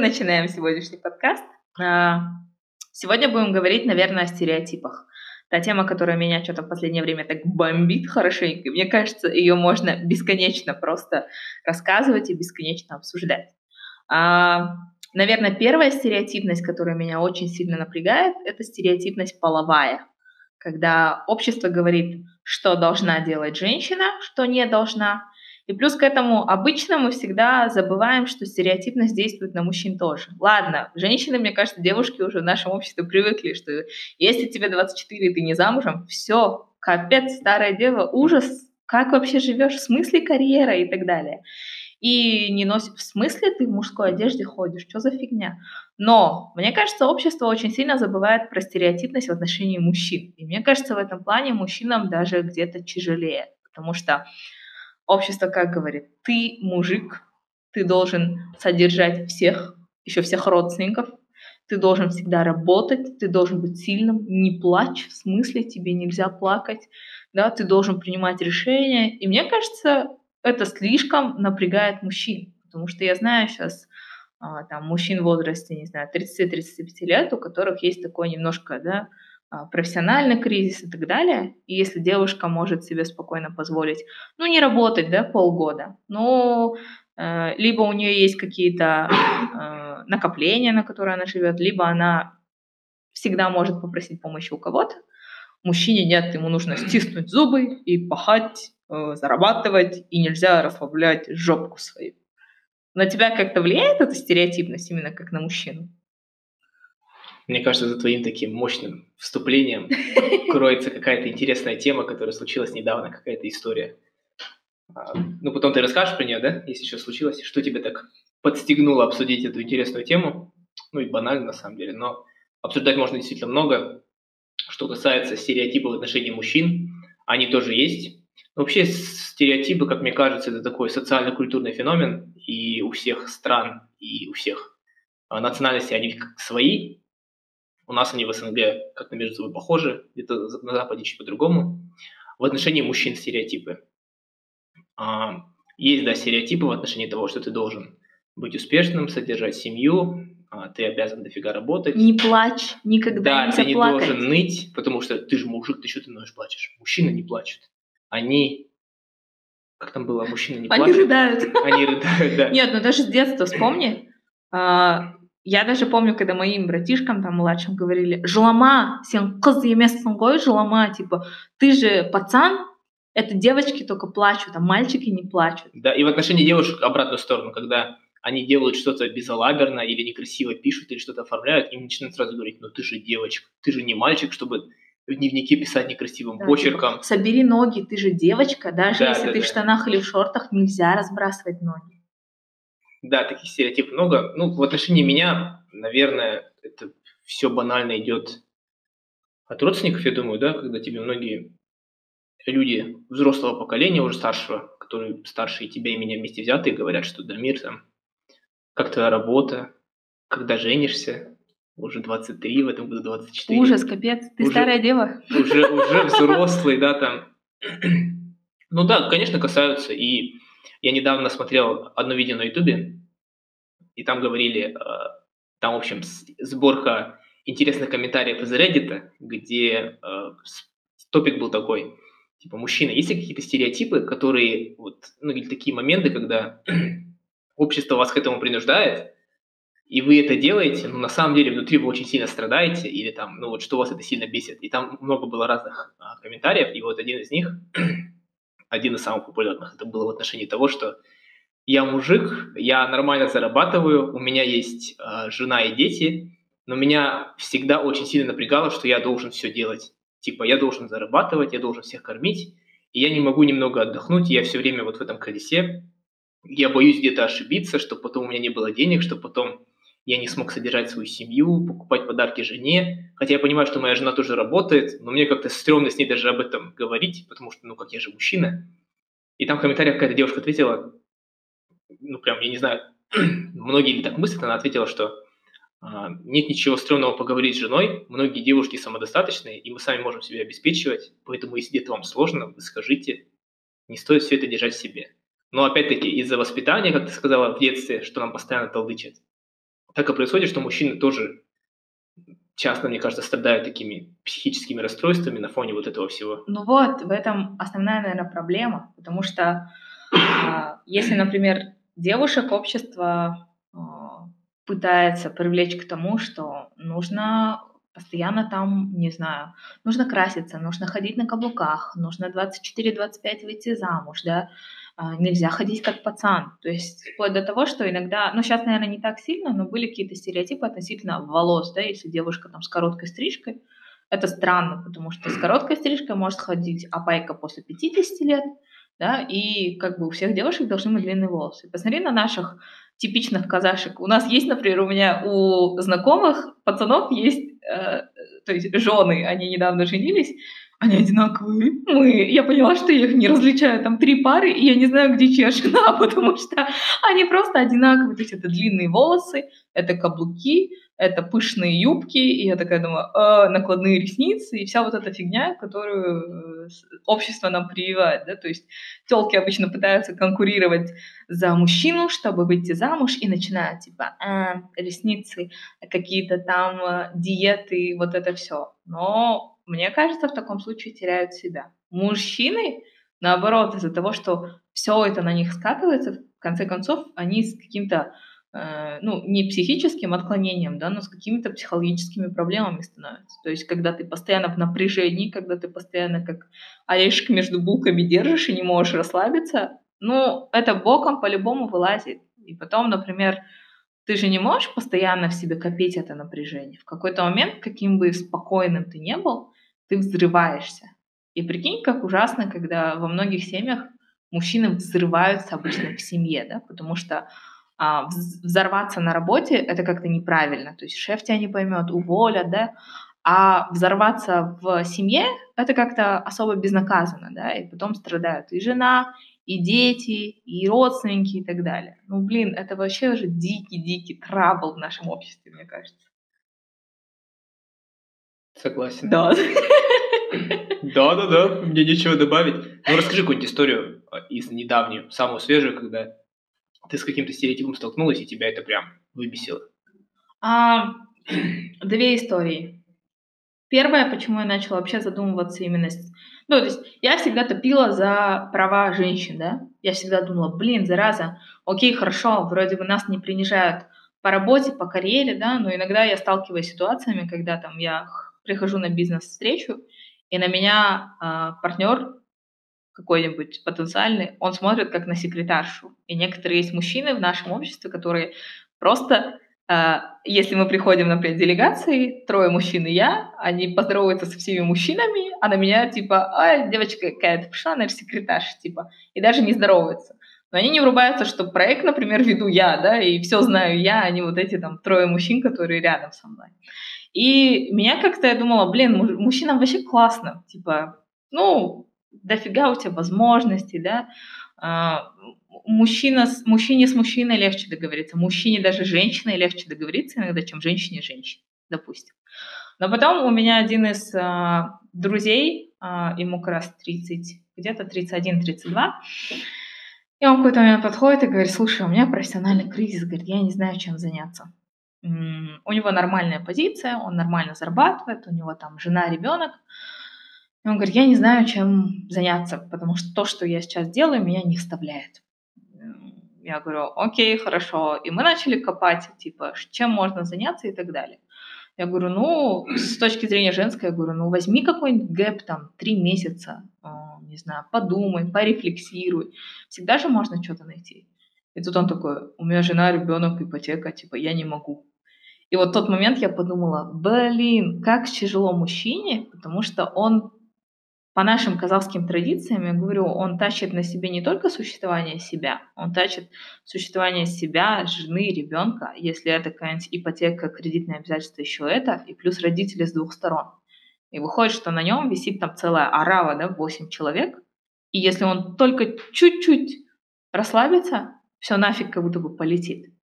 начинаем сегодняшний подкаст. А, сегодня будем говорить, наверное, о стереотипах. Та тема, которая меня что-то в последнее время так бомбит хорошенько. Мне кажется, ее можно бесконечно просто рассказывать и бесконечно обсуждать. А, наверное, первая стереотипность, которая меня очень сильно напрягает, это стереотипность половая. Когда общество говорит, что должна делать женщина, что не должна, и плюс к этому обычно мы всегда забываем, что стереотипность действует на мужчин тоже. Ладно, женщины, мне кажется, девушки уже в нашем обществе привыкли, что если тебе 24 и ты не замужем, все, капец, старая дева, ужас, как вообще живешь, в смысле карьера и так далее. И не носишь, в смысле ты в мужской одежде ходишь, что за фигня? Но мне кажется, общество очень сильно забывает про стереотипность в отношении мужчин. И мне кажется, в этом плане мужчинам даже где-то тяжелее, потому что общество как говорит, ты мужик, ты должен содержать всех, еще всех родственников, ты должен всегда работать, ты должен быть сильным, не плачь, в смысле тебе нельзя плакать, да, ты должен принимать решения. И мне кажется, это слишком напрягает мужчин, потому что я знаю сейчас а, там мужчин в возрасте, не знаю, 30-35 лет, у которых есть такое немножко, да, профессиональный кризис и так далее. И если девушка может себе спокойно позволить, ну, не работать, да, полгода, но э, либо у нее есть какие-то э, накопления, на которые она живет, либо она всегда может попросить помощи у кого-то. Мужчине нет, ему нужно стиснуть зубы и пахать, э, зарабатывать, и нельзя расслаблять жопку свою. На тебя как-то влияет эта стереотипность именно как на мужчину? Мне кажется, за твоим таким мощным вступлением кроется какая-то интересная тема, которая случилась недавно, какая-то история. А, ну, потом ты расскажешь про нее, да, если что случилось, что тебе так подстегнуло обсудить эту интересную тему. Ну и банально, на самом деле, но обсуждать можно действительно много. Что касается стереотипов в отношении мужчин, они тоже есть. Но вообще стереотипы, как мне кажется, это такой социально-культурный феномен, и у всех стран, и у всех а, национальностей они свои, у нас они в СНГ как-то между собой похожи, где-то на Западе чуть по-другому. В отношении мужчин стереотипы. А, есть, да, стереотипы в отношении того, что ты должен быть успешным, содержать семью, а, ты обязан дофига работать. Не плачь, никогда да, не ты не плакать. должен ныть, потому что ты же мужик, ты что ты ноешь плачешь? Мужчины не плачут. Они как там было, мужчины не плачут. Они рыдают. Они рыдают, да. Нет, ну даже с детства вспомни. А, я даже помню, когда моим братишкам, там, младшим говорили, «Жылама, сен кыз емессің ғой, жылама», типа, ты же пацан, это девочки только плачут, а мальчики не плачут. Да, и в отношении девушек обратную сторону, когда они делают что-то безалаберно или некрасиво пишут или что-то оформляют, им начинают сразу говорить, ну ты же девочка, ты же не мальчик, чтобы в дневнике писать некрасивым да, почерком. Типа, собери ноги, ты же девочка, даже да, если да, ты да. в штанах или в шортах, нельзя разбрасывать ноги. Да, таких стереотипов много. Ну, в отношении меня, наверное, это все банально идет от родственников, я думаю, да, когда тебе многие люди взрослого поколения, уже старшего, которые старше тебя и меня вместе взятые, говорят, что да, мир там, как твоя работа, когда женишься, уже 23, в этом году 24. Ужас, капец, ты уже, старая дева. Уже, уже взрослый, да, там. Ну да, конечно, касаются и я недавно смотрел одно видео на Ютубе, и там говорили, э, там, в общем, сборка интересных комментариев из Reddit, где э, топик был такой, типа, мужчина, есть ли какие-то стереотипы, которые, вот, ну, или такие моменты, когда общество вас к этому принуждает, и вы это делаете, но на самом деле внутри вы очень сильно страдаете, или там, ну вот что вас это сильно бесит. И там много было разных а, комментариев, и вот один из них один из самых популярных. Это было в отношении того, что я мужик, я нормально зарабатываю, у меня есть э, жена и дети, но меня всегда очень сильно напрягало, что я должен все делать. Типа, я должен зарабатывать, я должен всех кормить, и я не могу немного отдохнуть, я все время вот в этом колесе. Я боюсь где-то ошибиться, чтобы потом у меня не было денег, чтобы потом я не смог содержать свою семью, покупать подарки жене. Хотя я понимаю, что моя жена тоже работает, но мне как-то стрёмно с ней даже об этом говорить, потому что, ну, как я же мужчина. И там в комментариях какая-то девушка ответила, ну, прям, я не знаю, многие ли так мыслят, она ответила, что а, нет ничего стрёмного поговорить с женой, многие девушки самодостаточные, и мы сами можем себя обеспечивать, поэтому если где-то вам сложно, вы скажите, не стоит все это держать в себе. Но опять-таки из-за воспитания, как ты сказала в детстве, что нам постоянно толдычат, так и происходит, что мужчины тоже часто, мне кажется, страдают такими психическими расстройствами на фоне вот этого всего. Ну вот, в этом основная, наверное, проблема, потому что а, если, например, девушек общество а, пытается привлечь к тому, что нужно постоянно там, не знаю, нужно краситься, нужно ходить на каблуках, нужно 24-25 выйти замуж, да, нельзя ходить как пацан. То есть вплоть до того, что иногда, ну сейчас, наверное, не так сильно, но были какие-то стереотипы относительно волос, да, если девушка там с короткой стрижкой, это странно, потому что с короткой стрижкой может ходить апайка после 50 лет, да, и как бы у всех девушек должны быть длинные волосы. Посмотри на наших типичных казашек. У нас есть, например, у меня у знакомых пацанов есть, э, то есть жены, они недавно женились, они одинаковые. Мы, я поняла, что я их не различаю. Там три пары, и я не знаю, где чья жена, потому что они просто одинаковые. То есть это длинные волосы, это каблуки, это пышные юбки, и я такая думаю, э, накладные ресницы, и вся вот эта фигня, которую э, общество нам прививает, да, то есть телки обычно пытаются конкурировать за мужчину, чтобы выйти замуж, и начинают, типа, э, ресницы, какие-то там э, диеты, вот это все. Но мне кажется, в таком случае теряют себя. Мужчины, наоборот, из-за того, что все это на них скатывается, в конце концов, они с каким-то э, ну, не психическим отклонением, да, но с какими-то психологическими проблемами становятся. То есть, когда ты постоянно в напряжении, когда ты постоянно как орешек между булками держишь и не можешь расслабиться, ну, это боком по-любому вылазит. И потом, например, ты же не можешь постоянно в себе копить это напряжение. В какой-то момент, каким бы спокойным ты не был, ты взрываешься. И прикинь, как ужасно, когда во многих семьях мужчины взрываются обычно в семье, да, потому что а, взорваться на работе это как-то неправильно, то есть шеф тебя не поймет, уволят, да, а взорваться в семье это как-то особо безнаказанно, да, и потом страдают и жена, и дети, и родственники и так далее. Ну, блин, это вообще уже дикий-дикий трабл в нашем обществе, мне кажется. Согласен. Да. Да-да-да, мне нечего добавить. Ну, расскажи какую-нибудь историю а, из недавнюю, самую свежую, когда ты с каким-то стереотипом столкнулась, и тебя это прям выбесило. А, две истории. Первое, почему я начала вообще задумываться именно... Ну, то есть я всегда топила за права женщин, да? Я всегда думала, блин, зараза, окей, хорошо, вроде бы нас не принижают по работе, по карьере, да, но иногда я сталкиваюсь с ситуациями, когда там я прихожу на бизнес-встречу, и на меня э, партнер какой-нибудь потенциальный, он смотрит как на секретаршу. И некоторые есть мужчины в нашем обществе, которые просто, э, если мы приходим, например, делегации, трое мужчин и я, они поздороваются со всеми мужчинами, а на меня типа, а, девочка какая-то пришла, наверное, секретарша, типа, и даже не здороваются. Но они не врубаются, что проект, например, веду я, да, и все знаю я, а не вот эти там трое мужчин, которые рядом со мной. И меня как-то, я думала, блин, мужчинам вообще классно, типа, ну, дофига у тебя возможностей, да, а, мужчина, с, мужчине с мужчиной легче договориться, мужчине даже женщиной легче договориться иногда, чем женщине с женщиной, допустим. Но потом у меня один из а, друзей, а, ему как раз 30, где-то 31-32, и он в какой-то момент подходит и говорит, слушай, у меня профессиональный кризис, говорит, я не знаю, чем заняться у него нормальная позиция, он нормально зарабатывает, у него там жена, ребенок. И он говорит, я не знаю, чем заняться, потому что то, что я сейчас делаю, меня не вставляет. Я говорю, окей, хорошо. И мы начали копать, типа, чем можно заняться и так далее. Я говорю, ну, с точки зрения женской, я говорю, ну, возьми какой-нибудь гэп, там, три месяца, не знаю, подумай, порефлексируй. Всегда же можно что-то найти. И тут он такой, у меня жена, ребенок, ипотека, типа, я не могу. И вот тот момент я подумала, блин, как тяжело мужчине, потому что он по нашим казахским традициям, я говорю, он тащит на себе не только существование себя, он тащит существование себя, жены, ребенка, если это какая-нибудь ипотека, кредитное обязательство, еще это, и плюс родители с двух сторон. И выходит, что на нем висит там целая арава, да, 8 человек, и если он только чуть-чуть расслабится, все нафиг как будто бы полетит.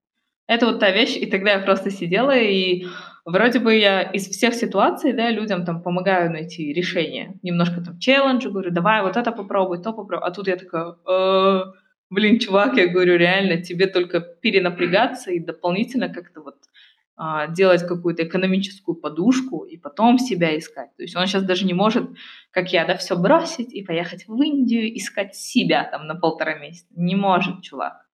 Это вот та вещь, и тогда я просто сидела, и вроде бы я из всех ситуаций, да, людям там помогаю найти решение. Немножко там челленджи, говорю, давай вот это попробуй, то попробуй. А тут я такая, э, Блин, чувак, я говорю, реально, тебе только перенапрягаться и дополнительно как-то вот а, делать какую-то экономическую подушку и потом себя искать. То есть он сейчас даже не может, как я, да, все бросить и поехать в Индию, искать себя там на полтора месяца. Не может, чувак.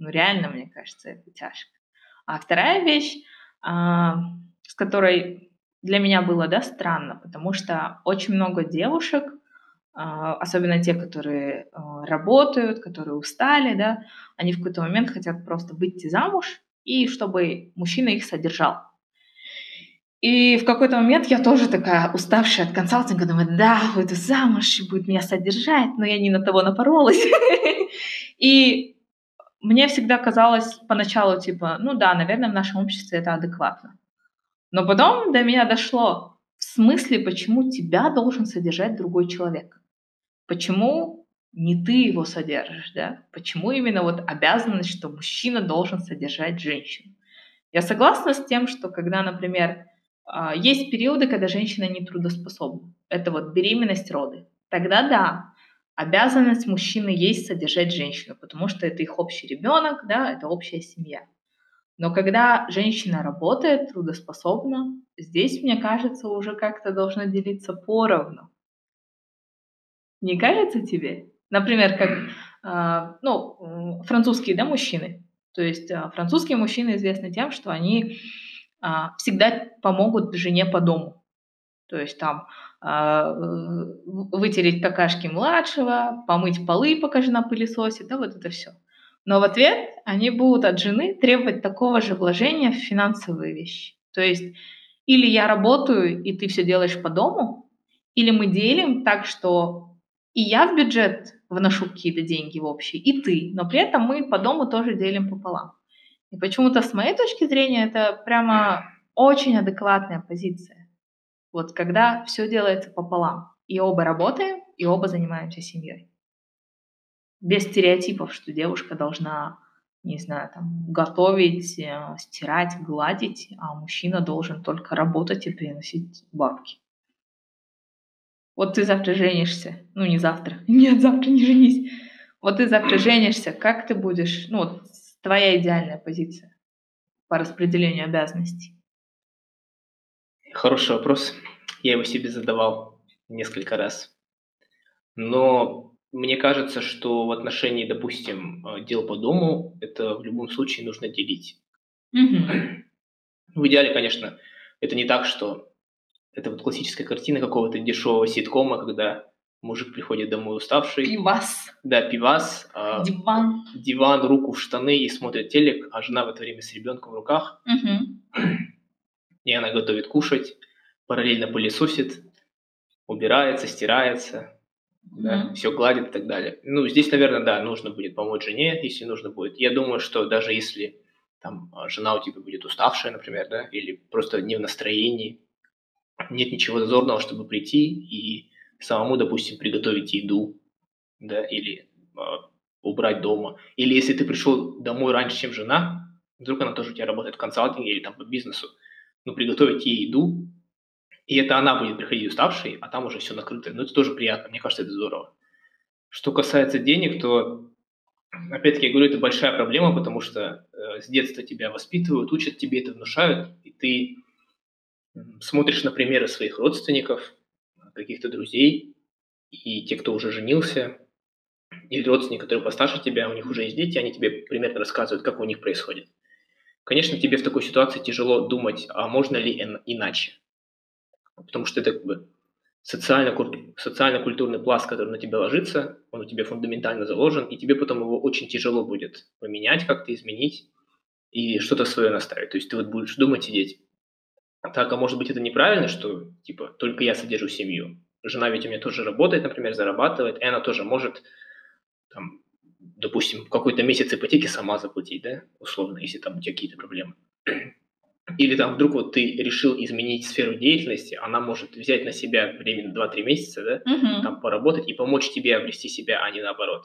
Ну реально, мне кажется, это тяжко. А вторая вещь, а, с которой для меня было, да, странно, потому что очень много девушек, а, особенно те, которые работают, которые устали, да, они в какой-то момент хотят просто выйти замуж и чтобы мужчина их содержал. И в какой-то момент я тоже такая уставшая от консалтинга, думаю, да, выйду замуж, будет меня содержать, но я не на того напоролась. И мне всегда казалось поначалу, типа, ну да, наверное, в нашем обществе это адекватно. Но потом до меня дошло, в смысле, почему тебя должен содержать другой человек? Почему не ты его содержишь, да? Почему именно вот обязанность, что мужчина должен содержать женщину? Я согласна с тем, что когда, например, а, есть периоды, когда женщина не трудоспособна. Это вот беременность, роды. Тогда да, обязанность мужчины есть содержать женщину, потому что это их общий ребенок, да, это общая семья. Но когда женщина работает, трудоспособна, здесь, мне кажется, уже как-то должно делиться поровну. Не кажется тебе? Например, как а, ну, французские да, мужчины. То есть а, французские мужчины известны тем, что они а, всегда помогут жене по дому. То есть там вытереть какашки младшего, помыть полы, пока жена пылесосит, да, вот это все. Но в ответ они будут от жены требовать такого же вложения в финансовые вещи. То есть или я работаю, и ты все делаешь по дому, или мы делим так, что и я в бюджет вношу какие-то деньги в общий, и ты, но при этом мы по дому тоже делим пополам. И почему-то с моей точки зрения это прямо очень адекватная позиция. Вот когда все делается пополам, и оба работаем, и оба занимаемся семьей. Без стереотипов, что девушка должна, не знаю, там, готовить, э, стирать, гладить, а мужчина должен только работать и приносить бабки. Вот ты завтра женишься. Ну, не завтра. Нет, завтра не женись. Вот ты завтра женишься. Как ты будешь... Ну, вот твоя идеальная позиция по распределению обязанностей. Хороший вопрос. Я его себе задавал несколько раз. Но мне кажется, что в отношении, допустим, э, дел по дому, это в любом случае нужно делить. Угу. В идеале, конечно, это не так, что это вот классическая картина какого-то дешевого ситкома, когда мужик приходит домой уставший. Пивас. Да, пивас. А, диван. Диван, руку в штаны и смотрит телек, а жена в это время с ребенком в руках. Угу. И она готовит кушать, параллельно пылесосит, убирается, стирается, да, все гладит и так далее. Ну, здесь, наверное, да, нужно будет помочь жене, если нужно будет. Я думаю, что даже если там жена у тебя будет уставшая, например, да, или просто не в настроении, нет ничего зазорного, чтобы прийти и самому, допустим, приготовить еду, да, или э, убрать дома. Или если ты пришел домой раньше, чем жена, вдруг она тоже у тебя работает в консалтинге или там по бизнесу, ну, приготовить ей еду, и это она будет приходить уставшей, а там уже все накрыто. Ну, это тоже приятно, мне кажется, это здорово. Что касается денег, то, опять-таки, я говорю, это большая проблема, потому что э, с детства тебя воспитывают, учат, тебе это внушают, и ты смотришь на примеры своих родственников, каких-то друзей, и те, кто уже женился, или родственники, которые постарше тебя, у них уже есть дети, они тебе примерно рассказывают, как у них происходит. Конечно, тебе в такой ситуации тяжело думать, а можно ли иначе. Потому что это как бы социально-культурный пласт, который на тебя ложится, он у тебя фундаментально заложен, и тебе потом его очень тяжело будет поменять, как-то изменить и что-то свое наставить. То есть ты вот будешь думать, сидеть, так, а может быть это неправильно, что типа только я содержу семью. Жена ведь у меня тоже работает, например, зарабатывает, и она тоже может, там, допустим, какой-то месяц ипотеки сама заплатить, да, условно, если там у тебя какие-то проблемы. Или там вдруг вот ты решил изменить сферу деятельности, она может взять на себя время 2-3 месяца, да, угу. там поработать и помочь тебе обрести себя, а не наоборот.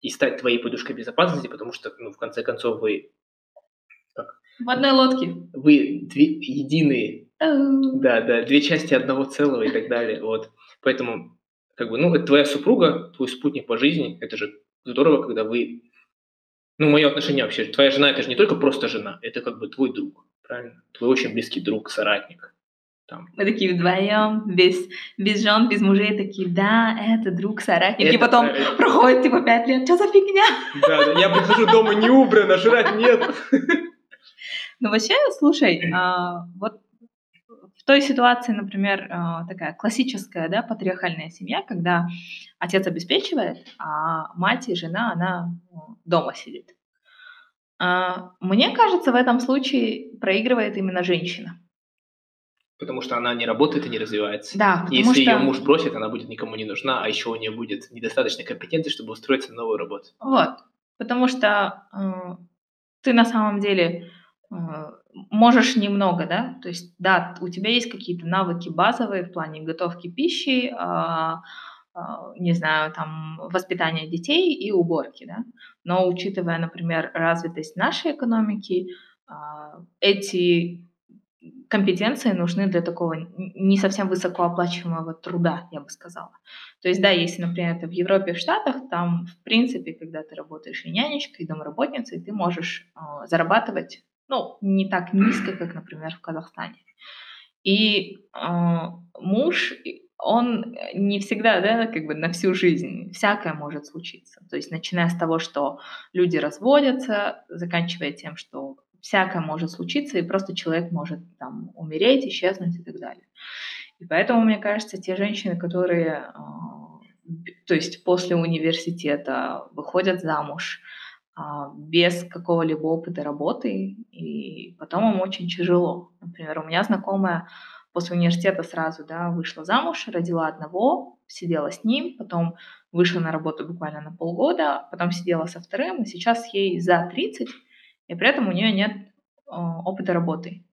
И стать твоей подушкой безопасности, потому что, ну, в конце концов, вы в одной лодке. Вы две, единые. Да, да, две части одного целого и так далее. Вот. Поэтому, как бы, ну, это твоя супруга, твой спутник по жизни, это же здорово, когда вы... Ну, мое отношение вообще, твоя жена это же не только просто жена, это как бы твой друг, правильно? Твой очень близкий друг, соратник. Там. Мы такие вдвоем, без, без жен, без мужей, такие, да, это друг, соратник. Это, и потом это... проходит типа пять лет, что за фигня? Да, да, я прихожу дома не убрано, жрать нет. Ну вообще, слушай, а, вот той ситуации, например, а, такая классическая, да, патриархальная семья, когда отец обеспечивает, а мать и жена, она ну, дома сидит. А, мне кажется, в этом случае проигрывает именно женщина. Потому что она не работает и не развивается. Да, Если что... ее муж бросит, она будет никому не нужна, а еще у нее будет недостаточно компетенции, чтобы устроиться на новую работу. Вот. Потому что э, ты на самом деле э, можешь немного, да, то есть, да, у тебя есть какие-то навыки базовые в плане готовки пищи, э, э, не знаю, там, воспитания детей и уборки, да, но учитывая, например, развитость нашей экономики, э, эти компетенции нужны для такого не совсем высокооплачиваемого труда, я бы сказала. То есть, да, если, например, это в Европе, в Штатах, там, в принципе, когда ты работаешь и нянечкой, и домработницей, ты можешь э, зарабатывать, ну, не так низко, как, например, в Казахстане. И э, муж, он не всегда, да, как бы на всю жизнь, всякое может случиться. То есть, начиная с того, что люди разводятся, заканчивая тем, что всякое может случиться, и просто человек может там умереть, исчезнуть и так далее. И поэтому, мне кажется, те женщины, которые, а, то есть после университета выходят замуж без какого-либо опыта работы, и потом им очень тяжело. Например, у меня знакомая после университета сразу да, вышла замуж, родила одного, сидела с ним, потом вышла на работу буквально на полгода, потом сидела со вторым, и сейчас ей за 30, и при этом у нее нет э, опыта работы.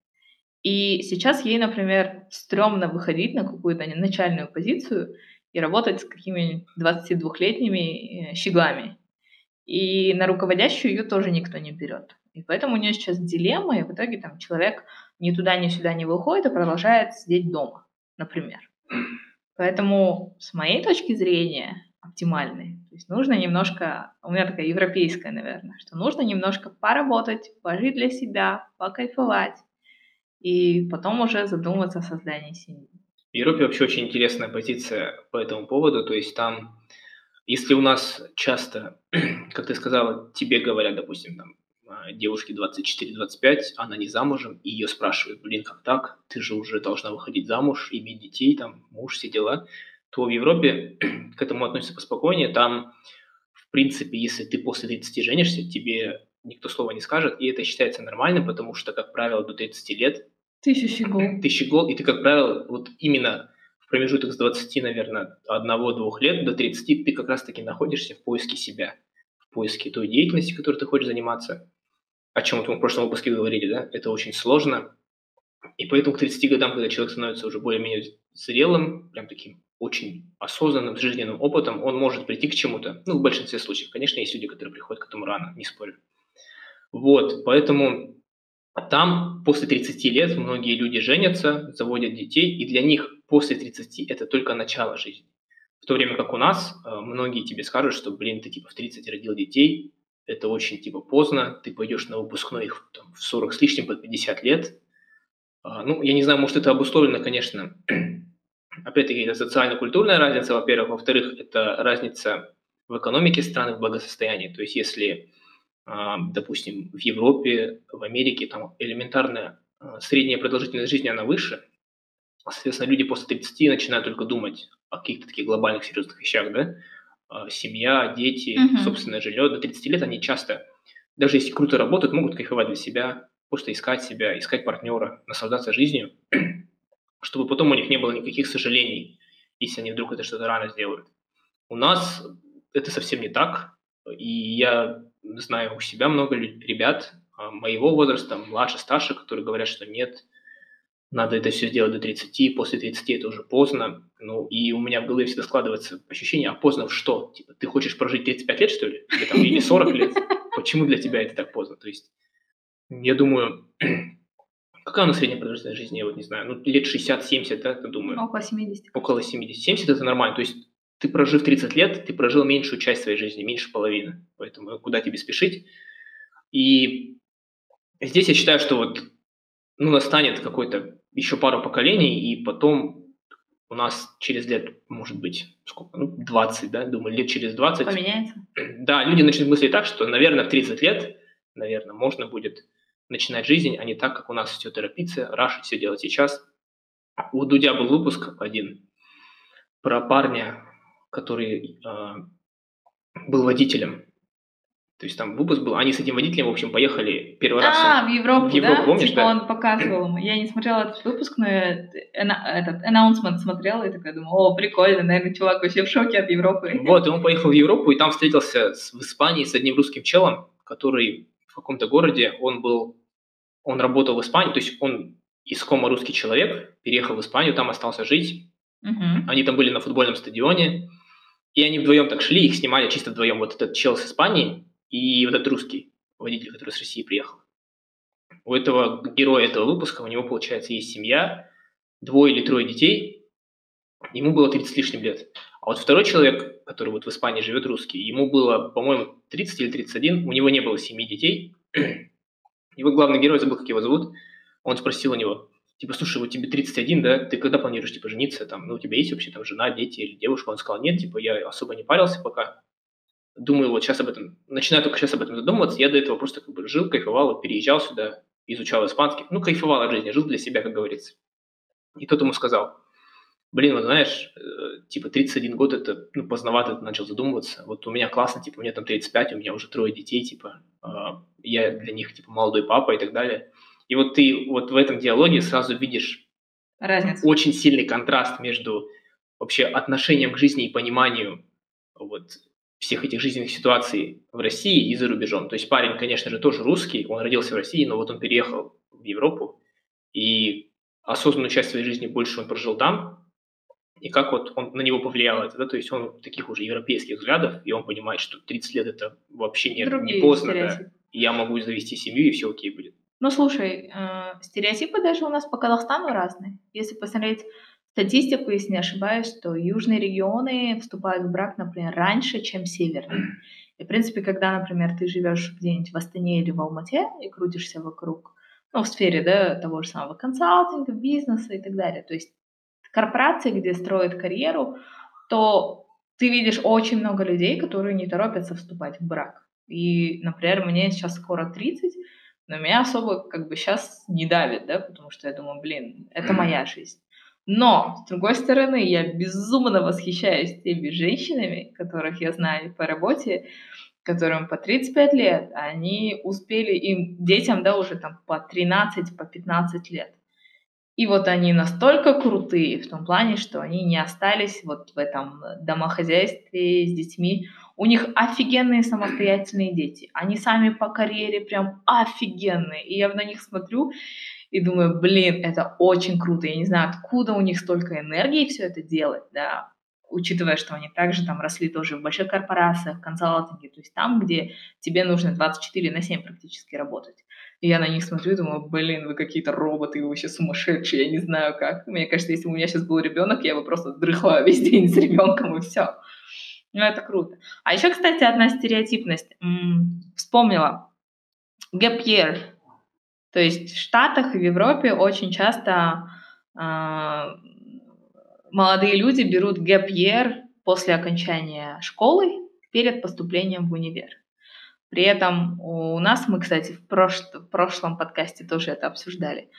И сейчас ей, например, стрёмно выходить на какую-то начальную позицию и работать с какими-нибудь 22-летними э, щеглами. И на руководящую ее тоже никто не берет. И поэтому у нее сейчас дилемма, и в итоге там человек ни туда, ни сюда не выходит, а продолжает сидеть дома, например. Поэтому, с моей точки зрения, оптимальный. То есть нужно немножко, у меня такая европейская, наверное, что нужно немножко поработать, пожить для себя, покайфовать, и потом уже задуматься о создании семьи. В Европе вообще очень интересная позиция по этому поводу, то есть там, если у нас часто, как ты сказала, тебе говорят, допустим, там, а, девушке 24-25, она не замужем, и ее спрашивают, блин, как так? Ты же уже должна выходить замуж, иметь детей, там, муж, все дела то в Европе к этому относятся поспокойнее. Там, в принципе, если ты после 30 женишься, тебе никто слова не скажет, и это считается нормальным, потому что, как правило, до 30 лет... Тысяча щегол. Тысяча гол, и ты, как правило, вот именно промежуток с 20, наверное, одного-двух лет до 30 ты как раз-таки находишься в поиске себя, в поиске той деятельности, которой ты хочешь заниматься. О чем вот мы в прошлом выпуске говорили, да? Это очень сложно. И поэтому к 30 годам, когда человек становится уже более-менее зрелым, прям таким очень осознанным жизненным опытом, он может прийти к чему-то. Ну, в большинстве случаев. Конечно, есть люди, которые приходят к этому рано, не спорю. Вот, поэтому там после 30 лет многие люди женятся, заводят детей, и для них после 30 это только начало жизни. В то время как у нас э, многие тебе скажут, что, блин, ты типа в 30 родил детей, это очень типа поздно, ты пойдешь на выпускной их там, в 40 с лишним под 50 лет. А, ну, я не знаю, может это обусловлено, конечно, Опять-таки, это социально-культурная разница, во-первых. Во-вторых, это разница в экономике страны, в благосостоянии. То есть, если, а, допустим, в Европе, в Америке там элементарная а, средняя продолжительность жизни, она выше, соответственно, люди после 30 начинают только думать о каких-то таких глобальных серьезных вещах, да, а, семья, дети, uh-huh. собственное жилье. До 30 лет они часто, даже если круто работают, могут кайфовать для себя, просто искать себя, искать партнера, наслаждаться жизнью чтобы потом у них не было никаких сожалений, если они вдруг это что-то рано сделают. У нас это совсем не так, и я знаю у себя много ребят а, моего возраста, младше, старше, которые говорят, что нет, надо это все сделать до 30, после 30 это уже поздно. Ну, и у меня в голове всегда складывается ощущение, а поздно в что? Типа, ты хочешь прожить 35 лет, что ли? Или, там, или 40 лет? Почему для тебя это так поздно? То есть, я думаю, Какая у нас средняя продолжительность жизни, я вот не знаю, ну, лет 60-70, да, я думаю? Около 70. Около 70. 70 это нормально, то есть ты прожив 30 лет, ты прожил меньшую часть своей жизни, меньше половины. Поэтому куда тебе спешить? И здесь я считаю, что вот ну, настанет какой-то еще пару поколений, и потом у нас через лет, может быть, сколько, ну, 20, да, думаю, лет через 20. Поменяется? Да, люди начнут мыслить так, что, наверное, в 30 лет, наверное, можно будет начинать жизнь, а не так, как у нас все торопиться, рашить, все делать сейчас. У Дудя был выпуск один про парня, который э, был водителем. То есть там выпуск был, они с этим водителем, в общем, поехали первый раз. А, в Европу, в Европу да? помнишь, типа да? он показывал ему. Я не смотрела этот выпуск, но я этот announcement смотрела и такая думаю, о, прикольно, наверное, чувак вообще в шоке от Европы. Вот, и он поехал в Европу, и там встретился с, в Испании с одним русским челом, который в каком-то городе, он был, он работал в Испании, то есть он искомо русский человек, переехал в Испанию, там остался жить. Мгм. Они там были на футбольном стадионе, и они вдвоем так шли, их снимали чисто вдвоем. Вот этот чел с Испании и вот этот русский водитель, который с России приехал. У этого героя этого выпуска, у него, получается, есть семья, двое или трое детей, ему было 30 с лишним лет. А вот второй человек, который вот в Испании живет, русский, ему было, по-моему, 30 или 31, у него не было семьи детей. Его главный герой, забыл, как его зовут, он спросил у него, типа, слушай, вот тебе 31, да, ты когда планируешь, типа, жениться, там, ну, у тебя есть вообще там жена, дети или девушка? Он сказал, нет, типа, я особо не парился пока. Думаю, вот сейчас об этом, начинаю только сейчас об этом задумываться, я до этого просто как бы жил, кайфовал, переезжал сюда, изучал испанский, ну, кайфовал от жизни, жил для себя, как говорится. И тот ему сказал, блин, вот знаешь, э, типа 31 год это, ну, поздновато ты начал задумываться. Вот у меня классно, типа, мне там 35, у меня уже трое детей, типа, э, я для них, типа, молодой папа и так далее. И вот ты вот в этом диалоге сразу видишь Разница. очень сильный контраст между вообще отношением к жизни и пониманию вот всех этих жизненных ситуаций в России и за рубежом. То есть парень, конечно же, тоже русский, он родился в России, но вот он переехал в Европу, и осознанную часть своей жизни больше он прожил там, и как вот он, на него повлияло это, да, то есть он таких уже европейских взглядов, и он понимает, что 30 лет это вообще не, не поздно, да, и я могу завести семью, и все окей будет. Ну, слушай, э, стереотипы даже у нас по Казахстану разные. Если посмотреть статистику, если не ошибаюсь, то южные регионы вступают в брак, например, раньше, чем северные. И, в принципе, когда, например, ты живешь где-нибудь в Астане или в Алмате и крутишься вокруг, ну, в сфере, да, того же самого консалтинга, бизнеса и так далее, то есть корпорации, где строят карьеру, то ты видишь очень много людей, которые не торопятся вступать в брак. И, например, мне сейчас скоро 30, но меня особо как бы сейчас не давит, да, потому что я думаю, блин, это моя жизнь. Но, с другой стороны, я безумно восхищаюсь теми женщинами, которых я знаю по работе, которым по 35 лет, они успели, им детям, да, уже там по 13, по 15 лет. И вот они настолько крутые в том плане, что они не остались вот в этом домохозяйстве с детьми. У них офигенные самостоятельные дети. Они сами по карьере прям офигенные. И я на них смотрю и думаю, блин, это очень круто. Я не знаю, откуда у них столько энергии все это делать, да, учитывая, что они также там росли тоже в больших корпорациях, консалтинге, то есть там, где тебе нужно 24 на 7 практически работать. И я на них смотрю и думаю, блин, вы какие-то роботы, вы вообще сумасшедшие, я не знаю как. Мне кажется, если бы у меня сейчас был ребенок, я бы просто дрыхла весь день с ребенком и все. Ну, это круто. А еще, кстати, одна стереотипность. М, Вспомнила. Gap. То есть в Штатах и в Европе очень часто а, молодые люди берут year после окончания школы перед поступлением в универ. При этом у нас, мы, кстати, в, прош- в прошлом подкасте тоже это обсуждали,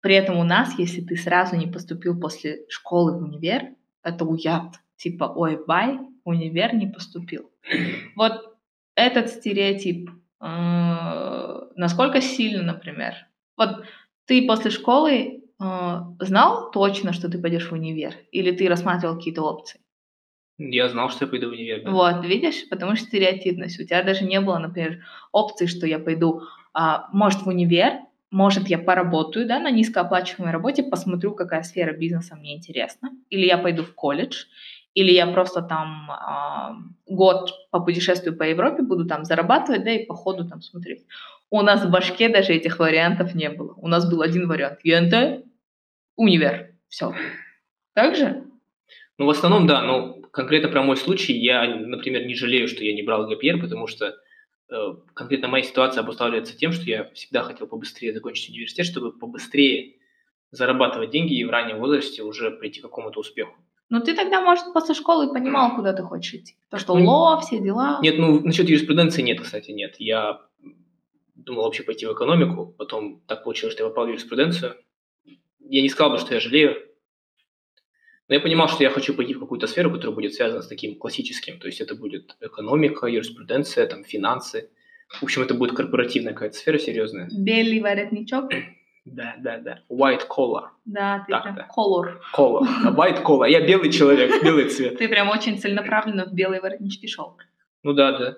при этом у нас, если ты сразу не поступил после школы в универ, это уят. Типа, ой, бай, универ не поступил. Вот этот стереотип, э, насколько сильно, например. Вот ты после школы э, знал точно, что ты пойдешь в универ? Или ты рассматривал какие-то опции? Я знал, что я пойду в универ. да. Вот, видишь, потому что стереотипность. У тебя даже не было, например, опции, что я пойду, а, может, в универ, может, я поработаю, да, на низкооплачиваемой работе, посмотрю, какая сфера бизнеса мне интересна, или я пойду в колледж, или я просто там а, год попутешествую по Европе, буду там зарабатывать, да, и по ходу там смотреть. У нас в башке даже этих вариантов не было. У нас был один вариант. ЮНТ, универ, все. Так же? Ну, в основном, да, но конкретно про мой случай, я, например, не жалею, что я не брал ГПР, потому что э, конкретно моя ситуация обуславливается тем, что я всегда хотел побыстрее закончить университет, чтобы побыстрее зарабатывать деньги и в раннем возрасте уже прийти к какому-то успеху. Ну, ты тогда, может, после школы понимал, куда ты хочешь идти. То, что ну, ло, все дела. Нет, ну, насчет юриспруденции нет, кстати, нет. Я думал вообще пойти в экономику, потом так получилось, что я попал в юриспруденцию. Я не сказал бы, что я жалею, но я понимал, что я хочу пойти в какую-то сферу, которая будет связана с таким классическим. То есть это будет экономика, юриспруденция, там, финансы. В общем, это будет корпоративная какая-то сфера серьезная. Белый воротничок. Да, да, да. White collar. Да, ты так, прям да. color. Color. White collar. Я белый человек, белый цвет. Ты прям очень целенаправленно в белые воротнички шел. Ну да, да.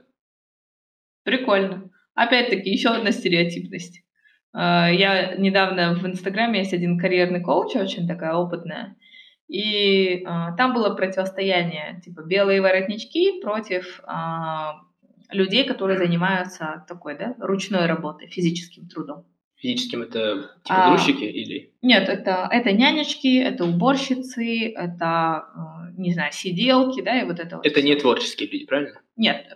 Прикольно. Опять-таки, еще одна стереотипность. А, я недавно в Инстаграме есть один карьерный коуч, очень такая опытная, и а, там было противостояние, типа белые воротнички против а, людей, которые занимаются такой, да, ручной работой, физическим трудом. Физическим это типа а, грузчики или? Нет, это, это нянечки, это уборщицы, это, э, не знаю, сиделки, да, и вот это вот. Это все. не творческие люди, правильно? Нет,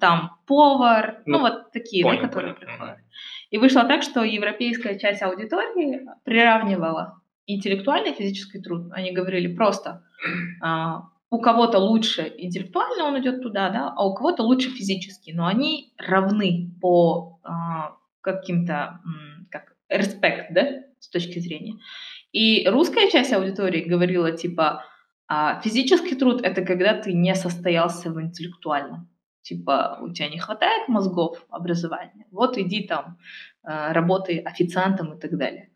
там повар, ну, ну вот такие, понял, да, которые понял. приходят. И вышло так, что европейская часть аудитории приравнивала интеллектуальный и физический труд. Они говорили просто, а, у кого-то лучше интеллектуально он идет туда, да, а у кого-то лучше физически, но они равны по а, каким-то как респект, да, с точки зрения. И русская часть аудитории говорила типа, а физический труд это когда ты не состоялся в интеллектуальном. Типа, у тебя не хватает мозгов образования, вот иди там, э, работай официантом и так далее.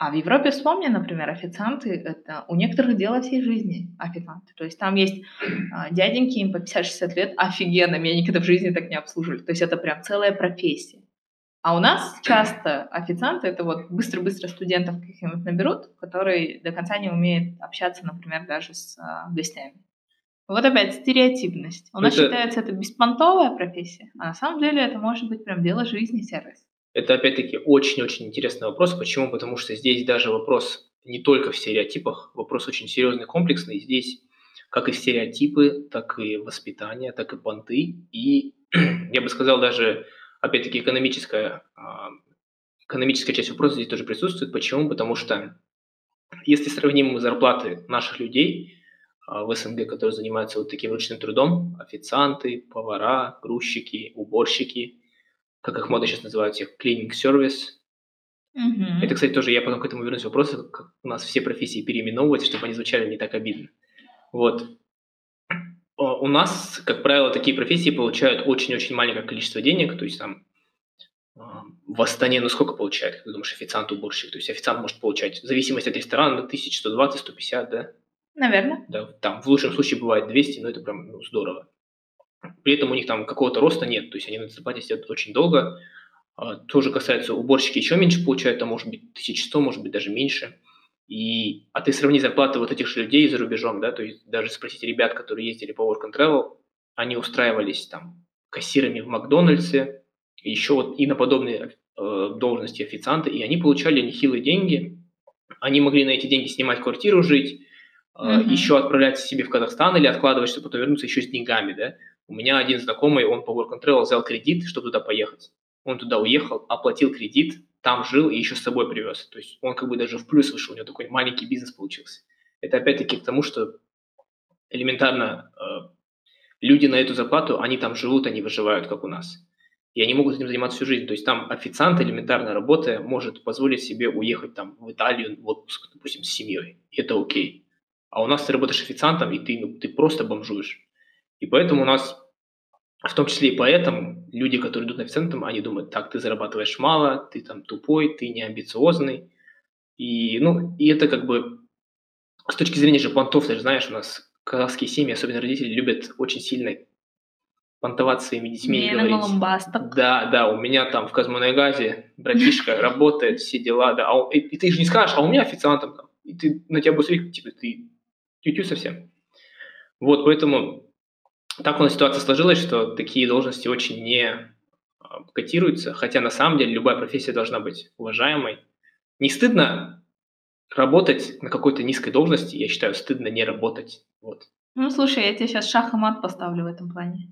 А в Европе, вспомни, например, официанты, это у некоторых дело всей жизни официанты. То есть там есть а, дяденьки, им по 50-60 лет, офигенно, меня никогда в жизни так не обслуживали. То есть это прям целая профессия. А у нас часто официанты это вот быстро-быстро студентов каких-нибудь наберут, которые до конца не умеют общаться, например, даже с а, гостями. Вот опять стереотипность. У нас это... считается это беспонтовая профессия, а на самом деле это может быть прям дело жизни сервис. Это опять-таки очень-очень интересный вопрос. Почему? Потому что здесь даже вопрос не только в стереотипах, вопрос очень серьезный, комплексный. Здесь как и стереотипы, так и воспитание, так и понты. И я бы сказал даже опять-таки, экономическая, а, экономическая часть вопроса здесь тоже присутствует. Почему? Потому что если сравним зарплаты наших людей а, в СНГ, которые занимаются вот таким ручным трудом, официанты, повара, грузчики, уборщики, как их мода сейчас называют, их cleaning service, Mm-hmm. Это, кстати, тоже я потом к этому вернусь вопросу, как у нас все профессии переименовывать, чтобы они звучали не так обидно. Вот. У нас, как правило, такие профессии получают очень-очень маленькое количество денег, то есть там а, в Астане, ну сколько получает, как ты думаешь, официант, уборщик? То есть официант может получать, в зависимости от ресторана, 1120, 150, да? Наверное. Да, там в лучшем случае бывает 200, но это прям ну, здорово. При этом у них там какого-то роста нет, то есть они на зарплате сидят очень долго. А, тоже касается уборщики, еще меньше получают, там может быть 1100, может быть даже меньше. И, а ты сравни зарплаты вот этих же людей за рубежом, да, то есть даже спросить ребят, которые ездили по Work and Travel, они устраивались там кассирами в Макдональдсе, еще вот и на подобные э, должности официанты, и они получали нехилые деньги, они могли на эти деньги снимать квартиру, жить, э, mm-hmm. еще отправлять себе в Казахстан или откладывать, чтобы потом вернуться еще с деньгами, да. У меня один знакомый, он по Work and Travel взял кредит, чтобы туда поехать. Он туда уехал, оплатил кредит, там жил и еще с собой привез. То есть он как бы даже в плюс вышел, у него такой маленький бизнес получился. Это опять-таки к тому, что элементарно э, люди на эту зарплату, они там живут, они выживают, как у нас. И они могут этим заниматься всю жизнь. То есть там официант, элементарно работая, может позволить себе уехать там в Италию в отпуск, допустим, с семьей. И это окей. А у нас ты работаешь официантом, и ты, ну, ты просто бомжуешь. И поэтому у нас в том числе и поэтому люди, которые идут официантом, они думают, так, ты зарабатываешь мало, ты там тупой, ты не амбициозный. И, ну, и это как бы с точки зрения же понтов, ты же знаешь, у нас казахские семьи, особенно родители, любят очень сильно понтовать своими детьми и говорить. Да, да, у меня там в Казмунайгазе братишка работает, все дела, да. А, и, и ты же не скажешь, а у меня официантом там. И ты на тебя будет смотреть, типа, ты тю-тю совсем. Вот, поэтому так у нас ситуация сложилась, что такие должности очень не а, котируются, хотя на самом деле любая профессия должна быть уважаемой. Не стыдно работать на какой-то низкой должности, я считаю, стыдно не работать. Вот. Ну, слушай, я тебе сейчас шах и мат поставлю в этом плане.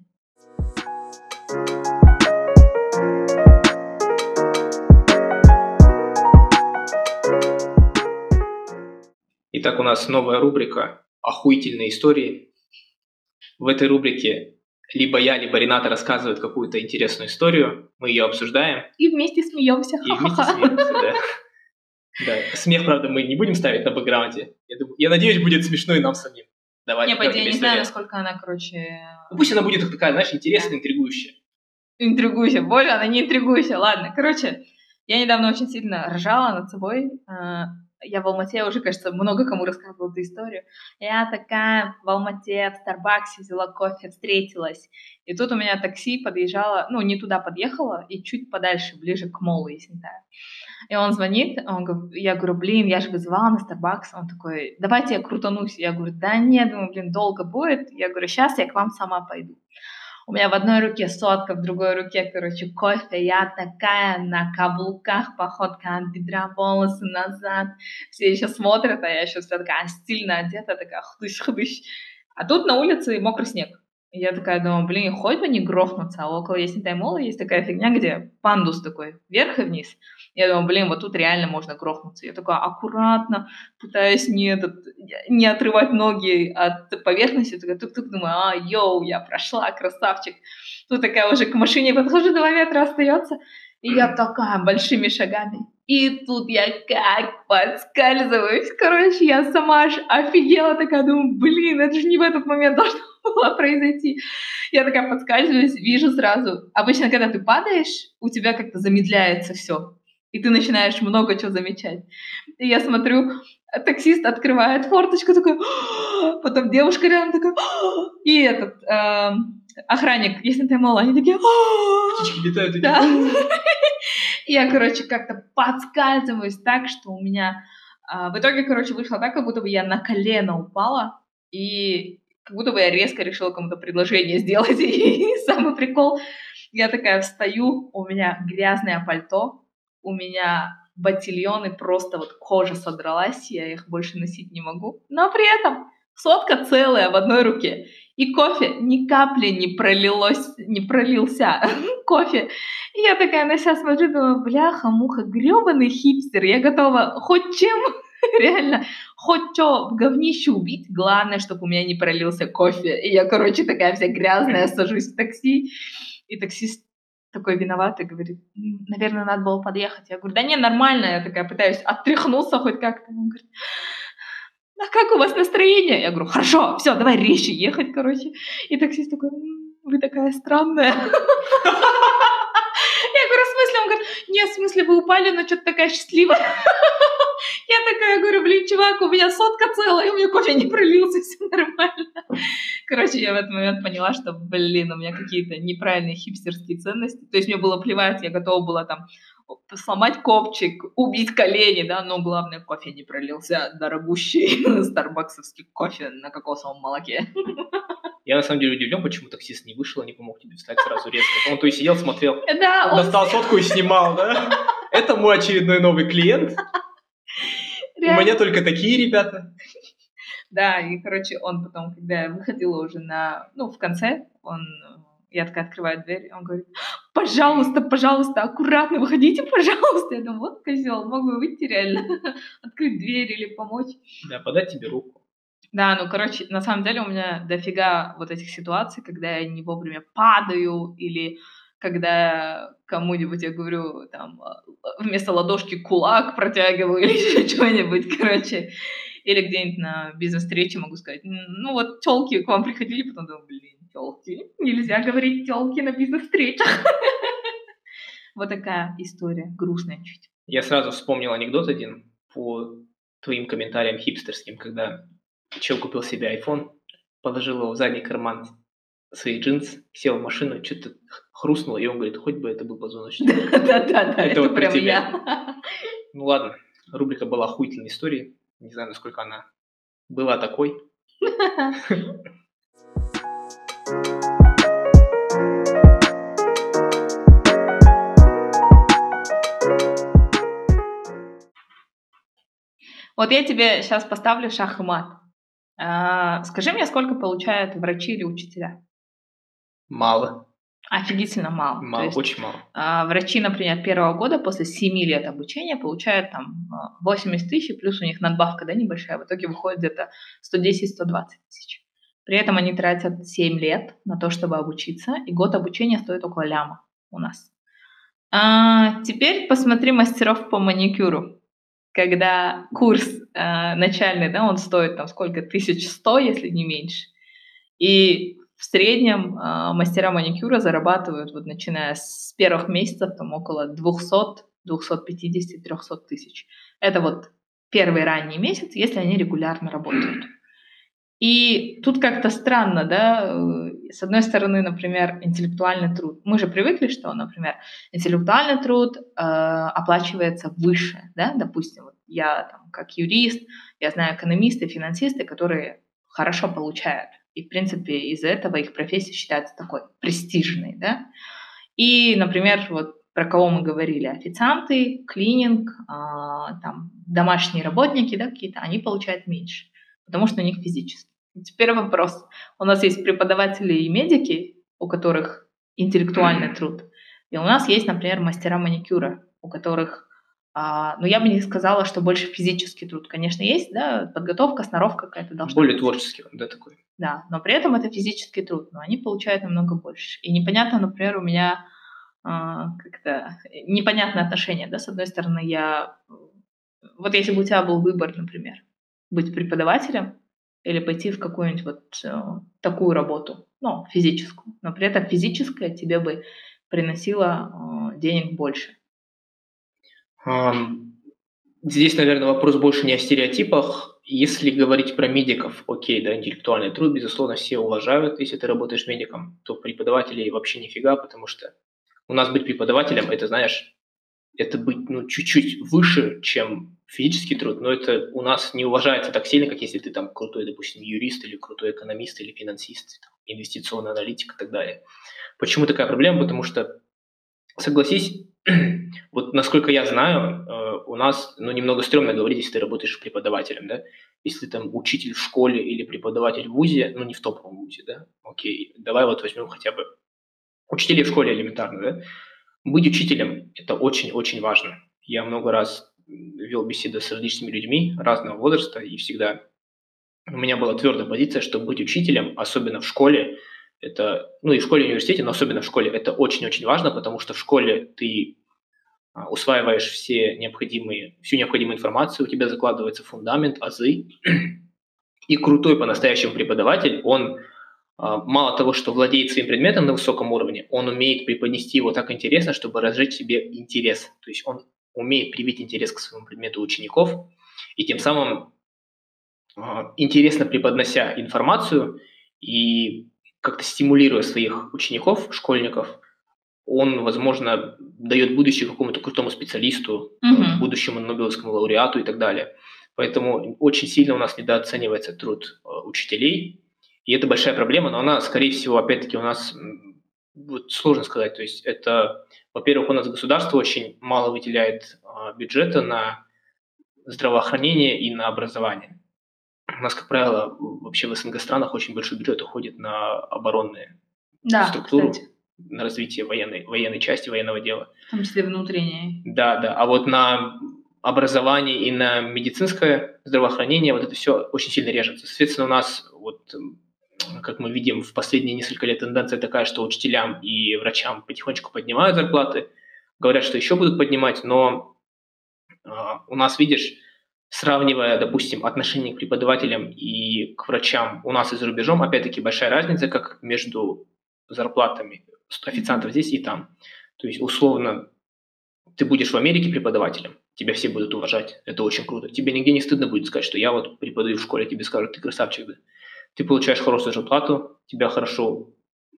Итак, у нас новая рубрика «Охуительные истории». В этой рубрике либо я, либо Рената рассказывают какую-то интересную историю, мы ее обсуждаем. И вместе смеемся. И вместе смеемся, да. Да, смех, правда, мы не будем ставить на бэкграунде. Я, думаю, я надеюсь, будет смешно и нам самим. Давай, не, по идее, не знаю, насколько она, короче... Ну, пусть она будет такая, знаешь, интересная, интригующая. Интригующая. Более она не интригующая. Ладно, короче, я недавно очень сильно ржала над собой. Я в Алмате уже, кажется, много кому рассказывала эту историю. Я такая в Алмате, в Старбаксе взяла кофе, встретилась. И тут у меня такси подъезжало, ну, не туда подъехало, и чуть подальше, ближе к молу Есентая. И он звонит, он, я говорю, блин, я же вызывала на Старбакс. Он такой, давайте я крутанусь. Я говорю, да нет, думаю, блин, долго будет. Я говорю, сейчас я к вам сама пойду. У меня в одной руке сотка, в другой руке, короче, кофе. Я такая на каблуках, походка от бедра, волосы назад. Все еще смотрят, а я еще вся такая стильно одета, такая хдыщ-хдыщ. А тут на улице мокрый снег. Я такая думаю, блин, хоть бы не грохнуться, а около Есентай Мола есть такая фигня, где пандус такой, вверх и вниз. Я думаю, блин, вот тут реально можно грохнуться. Я такая аккуратно, пытаюсь не, этот, не отрывать ноги от поверхности, такая тук-тук, думаю, а, йоу, я прошла, красавчик. Тут такая уже к машине подхожу, два метра остается, и я такая большими шагами. И тут я как подскальзываюсь. Короче, я сама аж офигела, такая думаю, блин, это же не в этот момент должно было произойти. Я такая подскальзываюсь, вижу сразу. Обычно, когда ты падаешь, у тебя как-то замедляется все. И ты начинаешь много чего замечать. И я смотрю, таксист открывает форточку, такой, потом девушка рядом такая, и этот э, охранник, если ты мало, они такие, птички летают. Да. Я, короче, как-то подскальзываюсь так, что у меня э, в итоге, короче, вышло так, как будто бы я на колено упала, и как будто бы я резко решила кому-то предложение сделать. И самый прикол, я такая встаю, у меня грязное пальто, у меня ботильоны, просто вот кожа содралась, я их больше носить не могу. Но при этом сотка целая в одной руке. И кофе ни капли не пролилось, не пролился кофе. И я такая на себя смотрю, думаю, бляха-муха, гребаный хипстер, я готова хоть чем реально хоть что в говнище убить, главное, чтобы у меня не пролился кофе. И я, короче, такая вся грязная, сажусь в такси, и таксист такой виноватый, говорит, наверное, надо было подъехать. Я говорю, да не, нормально, я такая пытаюсь отряхнуться хоть как-то. Он говорит, а как у вас настроение? Я говорю, хорошо, все, давай резче ехать, короче. И таксист такой, вы такая странная. Я говорю, в смысле? Он говорит, нет, в смысле, вы упали, но что-то такая счастливая. Я такая говорю, блин, чувак, у меня сотка целая, у меня кофе не пролился, все нормально. Короче, я в этот момент поняла, что, блин, у меня какие-то неправильные хипстерские ценности. То есть мне было плевать, я готова была там сломать копчик, убить колени, да, но главное, кофе не пролился, дорогущий старбаксовский кофе на кокосовом молоке. Я на самом деле удивлен, почему таксист не вышел, не помог тебе встать сразу резко. Он то есть сидел, смотрел, да, он достал сотку и снимал, да? Это мой очередной новый клиент. Реально. У меня только такие ребята. Да, и, короче, он потом, когда я выходила уже на, ну, в конце, он, я такая открываю дверь, он говорит, пожалуйста, пожалуйста, аккуратно выходите, пожалуйста. Я думаю, вот козел, мог бы выйти реально, открыть дверь или помочь. Да, подать тебе руку. Да, ну, короче, на самом деле у меня дофига вот этих ситуаций, когда я не вовремя падаю или когда кому-нибудь я говорю, там, а, вместо ладошки кулак протягиваю или еще что-нибудь, короче. Или где-нибудь на бизнес-встрече могу сказать, ну вот телки к вам приходили, потом думаю, блин, телки, нельзя говорить телки на бизнес-встречах. Вот такая история, грустная чуть. Я сразу вспомнил анекдот один по твоим комментариям хипстерским, когда Чел купил себе iPhone, положил его в задний карман своих джинс, сел в машину, что-то хрустнуло, и он говорит, хоть бы это был позвоночник. Да-да-да, это вот прям я. Ну ладно, рубрика была охуительной истории. Не знаю, насколько она была такой. Вот я тебе сейчас поставлю шах и мат. А, скажи мне, сколько получают врачи или учителя? Мало. Офигительно мало. Мало, есть, очень мало. а, врачи, например, первого года после 7 лет обучения получают там а, 80 тысяч, плюс у них надбавка, да, небольшая, в итоге выходит где-то 110-120 тысяч. При этом они тратят 7 лет на то, чтобы обучиться, и год обучения стоит около ляма у нас. А, теперь посмотри мастеров по маникюру. Когда курс а, начальный, да, он стоит там сколько, 1100, если не меньше. И в среднем э, мастера маникюра зарабатывают, вот начиная с первых месяцев, там около 200, 250, 300 тысяч. Это вот первый ранний месяц, если они регулярно работают. И тут как-то странно, да, э, с одной стороны, например, интеллектуальный труд. Мы же привыкли, что, например, интеллектуальный труд э, оплачивается выше, да, допустим, вот я там как юрист, я знаю экономисты, финансисты, которые хорошо получают и, в принципе, из-за этого их профессия считается такой престижной, да. И, например, вот про кого мы говорили, официанты, клининг, а, там, домашние работники, да, какие-то, они получают меньше, потому что у них физически. Теперь вопрос. У нас есть преподаватели и медики, у которых интеллектуальный труд, и у нас есть, например, мастера маникюра, у которых но я бы не сказала, что больше физический труд. Конечно, есть, да, подготовка, сноровка какая-то должна Более быть. творческий, да, такой. Да, но при этом это физический труд, но они получают намного больше. И непонятно, например, у меня а, как-то непонятное отношение, да, с одной стороны, я... Вот если бы у тебя был выбор, например, быть преподавателем или пойти в какую-нибудь вот э, такую работу, ну, физическую, но при этом физическая тебе бы приносила э, денег больше. Здесь, наверное, вопрос больше не о стереотипах. Если говорить про медиков, окей, да, интеллектуальный труд, безусловно, все уважают. Если ты работаешь медиком, то преподавателей вообще нифига, потому что у нас быть преподавателем, это, знаешь, это быть ну, чуть-чуть выше, чем физический труд, но это у нас не уважается так сильно, как если ты там крутой, допустим, юрист или крутой экономист или финансист, там, инвестиционный аналитик и так далее. Почему такая проблема? Потому что, согласись, вот насколько я знаю, э, у нас, ну, немного стрёмно говорить, если ты работаешь преподавателем, да, если там учитель в школе или преподаватель в ВУЗе, ну, не в топовом ВУЗе, да, окей, давай вот возьмем хотя бы учителей в школе элементарно, да, быть учителем – это очень-очень важно. Я много раз вел беседы с различными людьми разного возраста, и всегда у меня была твердая позиция, что быть учителем, особенно в школе, это, ну и в школе и университете, но особенно в школе, это очень-очень важно, потому что в школе ты а, усваиваешь все необходимые, всю необходимую информацию, у тебя закладывается фундамент, азы. И крутой по-настоящему преподаватель, он а, мало того, что владеет своим предметом на высоком уровне, он умеет преподнести его так интересно, чтобы разжечь себе интерес. То есть он умеет привить интерес к своему предмету учеников, и тем самым а, интересно преподнося информацию и как-то стимулируя своих учеников, школьников, он, возможно, дает будущее какому-то крутому специалисту, mm-hmm. будущему Нобелевскому лауреату и так далее. Поэтому очень сильно у нас недооценивается труд э, учителей, и это большая проблема, но она, скорее всего, опять-таки у нас вот сложно сказать. То есть это, во-первых, у нас государство очень мало выделяет э, бюджета на здравоохранение и на образование. У нас, как правило, вообще в СНГ странах очень большой бюджет уходит на оборонные да, структуры, кстати. на развитие военной, военной части, военного дела. В том числе внутреннее. Да, да. А вот на образование и на медицинское здравоохранение вот это все очень сильно режется. Соответственно, у нас вот как мы видим, в последние несколько лет тенденция такая, что учителям и врачам потихонечку поднимают зарплаты, говорят, что еще будут поднимать, но э, у нас, видишь, сравнивая, допустим, отношение к преподавателям и к врачам у нас и за рубежом, опять-таки большая разница, как между зарплатами официантов здесь и там. То есть, условно, ты будешь в Америке преподавателем, тебя все будут уважать, это очень круто. Тебе нигде не стыдно будет сказать, что я вот преподаю в школе, тебе скажут, ты красавчик, да. Ты получаешь хорошую зарплату, тебя хорошо,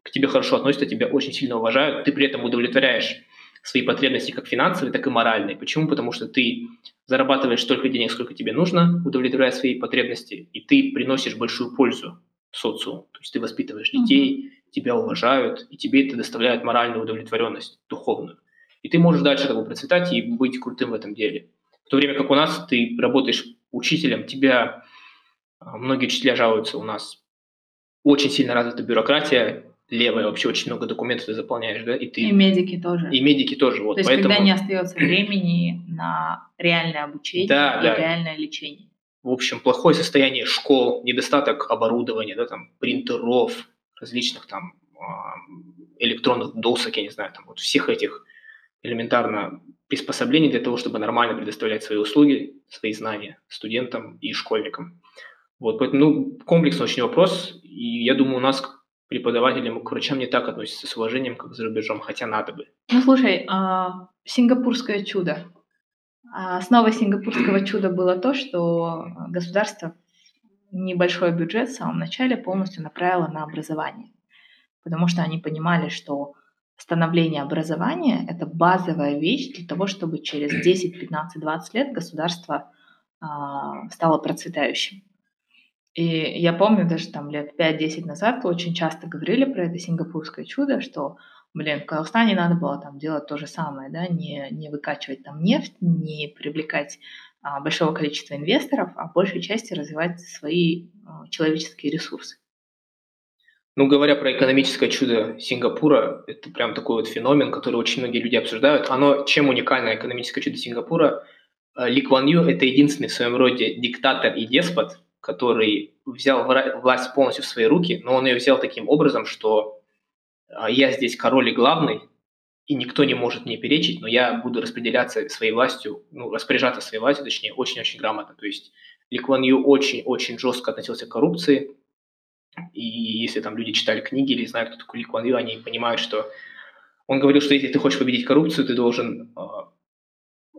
к тебе хорошо относятся, тебя очень сильно уважают, ты при этом удовлетворяешь свои потребности как финансовые, так и моральные. Почему? Потому что ты зарабатываешь столько денег, сколько тебе нужно, удовлетворяя свои потребности, и ты приносишь большую пользу социуму. То есть ты воспитываешь детей, mm-hmm. тебя уважают, и тебе это доставляет моральную удовлетворенность, духовную. И ты можешь дальше как бы процветать и быть крутым в этом деле. В то время как у нас ты работаешь учителем, тебя а, многие учителя жалуются у нас. Очень сильно развита бюрократия, левая, вообще очень много документов ты заполняешь, да, и ты... И медики тоже. И медики тоже, вот. То есть, поэтому... когда не остается времени на реальное обучение да, и да. реальное лечение. В общем, плохое состояние школ, недостаток оборудования, да, там, принтеров, различных там а, электронных досок, я не знаю, там, вот всех этих элементарно приспособлений для того, чтобы нормально предоставлять свои услуги, свои знания студентам и школьникам. Вот, поэтому, ну, комплексный очень вопрос, и я думаю, у нас преподавателям к врачам не так относятся с уважением, как за рубежом, хотя надо бы. Ну, слушай, а, сингапурское чудо. А основой сингапурского чуда было то, что государство небольшой бюджет в самом начале полностью направило на образование, потому что они понимали, что становление образования – это базовая вещь для того, чтобы через 10, 15, 20 лет государство э, стало процветающим. И я помню даже там лет 5-10 назад очень часто говорили про это сингапурское чудо, что, блин, в Казахстане надо было там делать то же самое, да, не, не выкачивать там нефть, не привлекать а, большого количества инвесторов, а в большей части развивать свои а, человеческие ресурсы. Ну, говоря про экономическое чудо Сингапура, это прям такой вот феномен, который очень многие люди обсуждают. Оно, чем уникальное экономическое чудо Сингапура? Э, Ли Кван Ю – это единственный в своем роде диктатор и деспот, который взял власть полностью в свои руки, но он ее взял таким образом, что э, я здесь король и главный, и никто не может мне перечить, но я буду распределяться своей властью, ну, распоряжаться своей властью, точнее, очень-очень грамотно. То есть Ли Кван Ю очень-очень жестко относился к коррупции, и если там люди читали книги или знают, кто такой Ли Куан Ю, они понимают, что он говорил, что если ты хочешь победить коррупцию, ты должен э,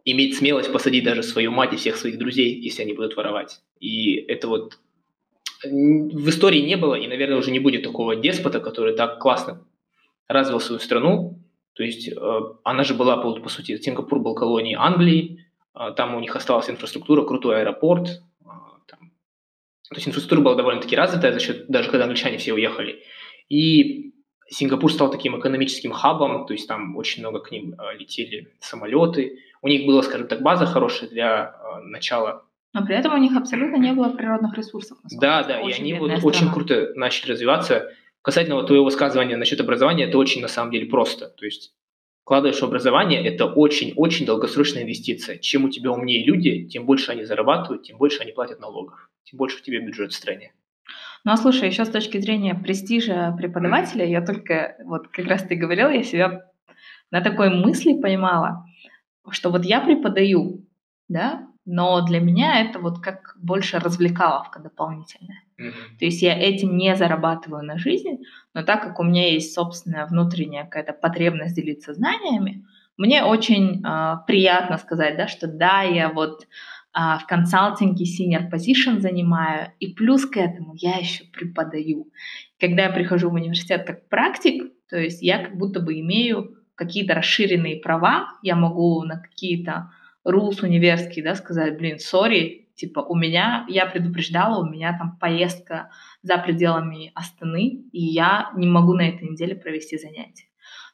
иметь смелость посадить даже свою мать и всех своих друзей, если они будут воровать. И это вот в истории не было, и, наверное, уже не будет такого деспота, который так классно развил свою страну. То есть э, она же была, по, сути, Сингапур был колонией Англии, э, там у них осталась инфраструктура, крутой аэропорт, то есть инфраструктура была довольно-таки развитая, за счет, даже когда англичане все уехали. И Сингапур стал таким экономическим хабом, то есть там очень много к ним э, летели самолеты. У них была, скажем так, база хорошая для э, начала. Но при этом у них абсолютно не было природных ресурсов. Да, да, и они вот страна. очень круто начали развиваться. Касательно вот твоего высказывания насчет образования, это очень на самом деле просто. То есть вкладываешь в образование, это очень-очень долгосрочная инвестиция. Чем у тебя умнее люди, тем больше они зарабатывают, тем больше они платят налогов тем больше у тебя бюджет в стране. Ну а слушай, еще с точки зрения престижа преподавателя, я только, вот как раз ты говорил, я себя на такой мысли поймала, что вот я преподаю, да, но для меня это вот как больше развлекаловка дополнительная. Mm-hmm. То есть я этим не зарабатываю на жизнь, но так как у меня есть собственная внутренняя какая-то потребность делиться знаниями, мне очень э, приятно сказать, да, что да, я вот а, в консалтинге senior position занимаю, и плюс к этому я еще преподаю. Когда я прихожу в университет как практик, то есть я как будто бы имею какие-то расширенные права, я могу на какие-то rules универские, да, сказать, блин, сори, типа у меня, я предупреждала, у меня там поездка за пределами Астаны, и я не могу на этой неделе провести занятия.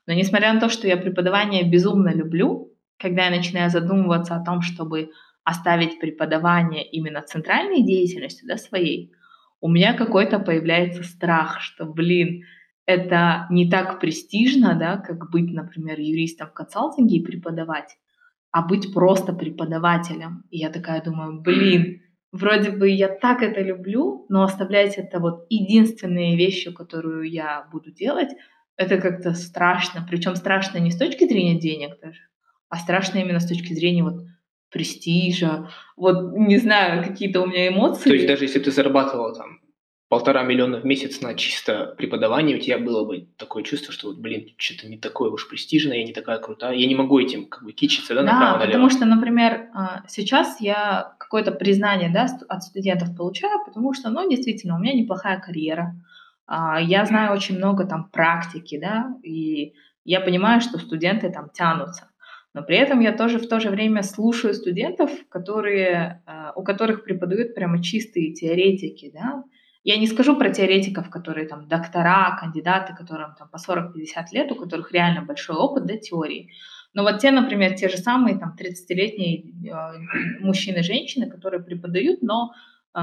Но несмотря на то, что я преподавание безумно люблю, когда я начинаю задумываться о том, чтобы оставить преподавание именно центральной деятельностью да, своей, у меня какой-то появляется страх, что, блин, это не так престижно, да, как быть, например, юристом в консалтинге и преподавать, а быть просто преподавателем. И я такая думаю, блин, вроде бы я так это люблю, но оставлять это вот единственные вещи, которую я буду делать, это как-то страшно. Причем страшно не с точки зрения денег даже, а страшно именно с точки зрения вот престижа, вот не знаю, какие-то у меня эмоции. То есть даже если ты зарабатывала там полтора миллиона в месяц на чисто преподавание, у тебя было бы такое чувство, что вот, блин, что-то не такое уж престижное, я не такая крутая, я не могу этим как бы кичиться, да, направо Да, потому что, например, а, сейчас я какое-то признание, да, от студентов получаю, потому что, ну, действительно, у меня неплохая карьера, а, я знаю очень много там практики, да, и я понимаю, что студенты там тянутся. Но при этом я тоже в то же время слушаю студентов, которые, а, у которых преподают прямо чистые теоретики, да. Я не скажу про теоретиков, которые там доктора, кандидаты, которым там по 40-50 лет, у которых реально большой опыт, да, теории. Но вот те, например, те же самые там 30-летние э, мужчины женщины, которые преподают, но э,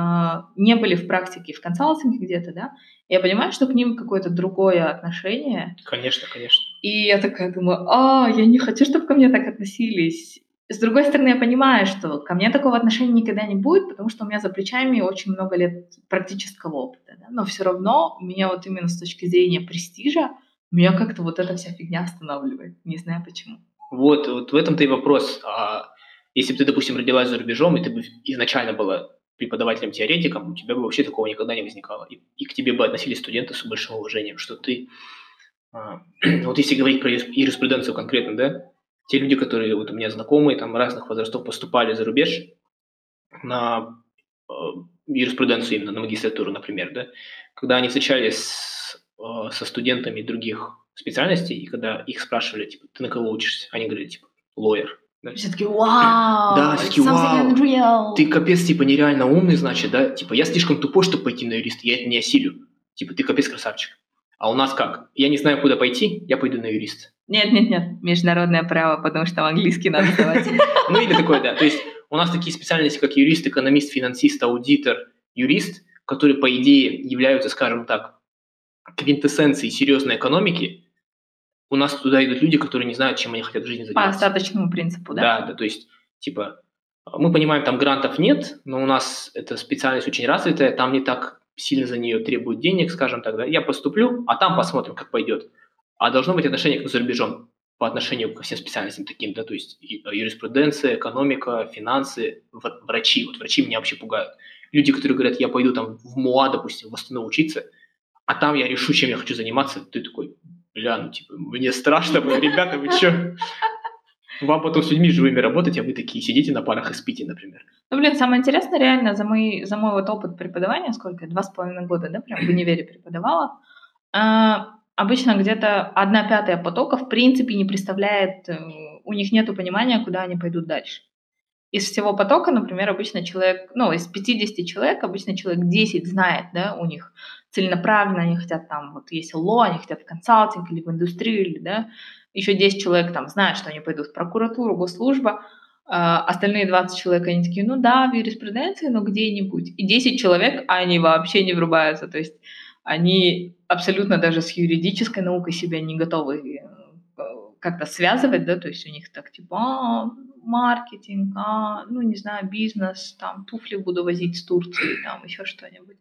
не были в практике, в консалтинге где-то, да, я понимаю, что к ним какое-то другое отношение. Конечно, конечно. И я такая думаю, а, я не хочу, чтобы ко мне так относились. С другой стороны, я понимаю, что ко мне такого отношения никогда не будет, потому что у меня за плечами очень много лет практического опыта. Да? Но все равно у меня вот именно с точки зрения престижа, меня как-то вот эта вся фигня останавливает. Не знаю почему. Вот, вот в этом-то и вопрос. А если бы ты, допустим, родилась за рубежом, и ты бы изначально была преподавателем-теоретиком, у тебя бы вообще такого никогда не возникало. И, и к тебе бы относились студенты с большим уважением, что ты... А, вот если говорить про юриспруденцию конкретно, да, те люди, которые вот у меня знакомые, там разных возрастов поступали за рубеж на э, юриспруденцию именно, на магистратуру, например, да, когда они встречались с, э, со студентами других специальностей, и когда их спрашивали, типа, ты на кого учишься? Они говорили, типа, лоер. Да? Все таки вау, да, все таки вау, unreal. ты капец, типа, нереально умный, значит, да, типа, я слишком тупой, чтобы пойти на юриста, я это не осилю. Типа, ты капец красавчик. А у нас как? Я не знаю, куда пойти, я пойду на юриста. Нет, нет, нет, международное право, потому что английский надо сдавать. Ну или такое, да. То есть у нас такие специальности, как юрист, экономист, финансист, аудитор, юрист, которые, по идее, являются, скажем так, квинтэссенцией серьезной экономики, у нас туда идут люди, которые не знают, чем они хотят в жизни заниматься. По остаточному принципу, да? Да, да, то есть, типа, мы понимаем, там грантов нет, но у нас эта специальность очень развитая, там не так сильно за нее требуют денег, скажем так, да, я поступлю, а там посмотрим, как пойдет. А должно быть отношение за рубежом по отношению ко всем специальностям таким, да, то есть э, юриспруденция, экономика, финансы, врачи. Вот врачи меня вообще пугают. Люди, которые говорят, я пойду там в МУА, допустим, в Астану учиться, а там я решу, чем я хочу заниматься. Ты такой, бля, ну типа, мне страшно, ребята, вы что? Вам потом с людьми живыми работать, а вы такие сидите на парах и спите, например. Ну, блин, самое интересное, реально, за мой, за мой вот опыт преподавания, сколько, два с половиной года, да, прям в универе преподавала, а, обычно где-то одна пятая потока в принципе не представляет, э, у них нет понимания, куда они пойдут дальше. Из всего потока, например, обычно человек, ну, из 50 человек, обычно человек 10 знает, да, у них целенаправленно, они хотят там, вот есть ло, они хотят в консалтинг или в индустрию, или, да, еще 10 человек там знают, что они пойдут в прокуратуру, госслужба, а остальные 20 человек, они такие, ну да, в юриспруденции, но где-нибудь. И 10 человек, они вообще не врубаются, то есть они абсолютно даже с юридической наукой себя не готовы э, как-то связывать, да, то есть у них так типа, а, маркетинг, а, ну не знаю, бизнес, там туфли буду возить с Турции, там еще что-нибудь.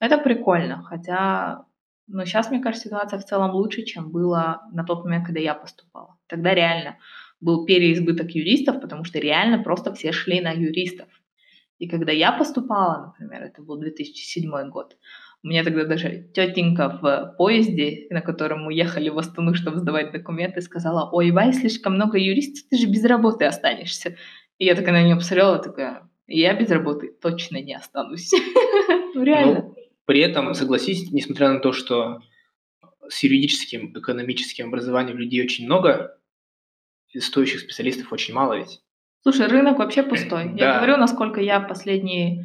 Это прикольно, хотя, ну сейчас, мне кажется, ситуация в целом лучше, чем было на тот момент, когда я поступала. Тогда реально был переизбыток юристов, потому что реально просто все шли на юристов. И когда я поступала, например, это был 2007 год, у меня тогда даже тетенька в поезде, на котором мы ехали в Астану, чтобы сдавать документы, сказала, ой, Вай, слишком много юристов, ты же без работы останешься. И я такая на нее посмотрела, такая, я без работы точно не останусь. Ну, реально. Ну, при этом, согласись, несмотря на то, что с юридическим, экономическим образованием людей очень много, стоящих специалистов очень мало ведь. Слушай, рынок вообще пустой. Я говорю, насколько я последние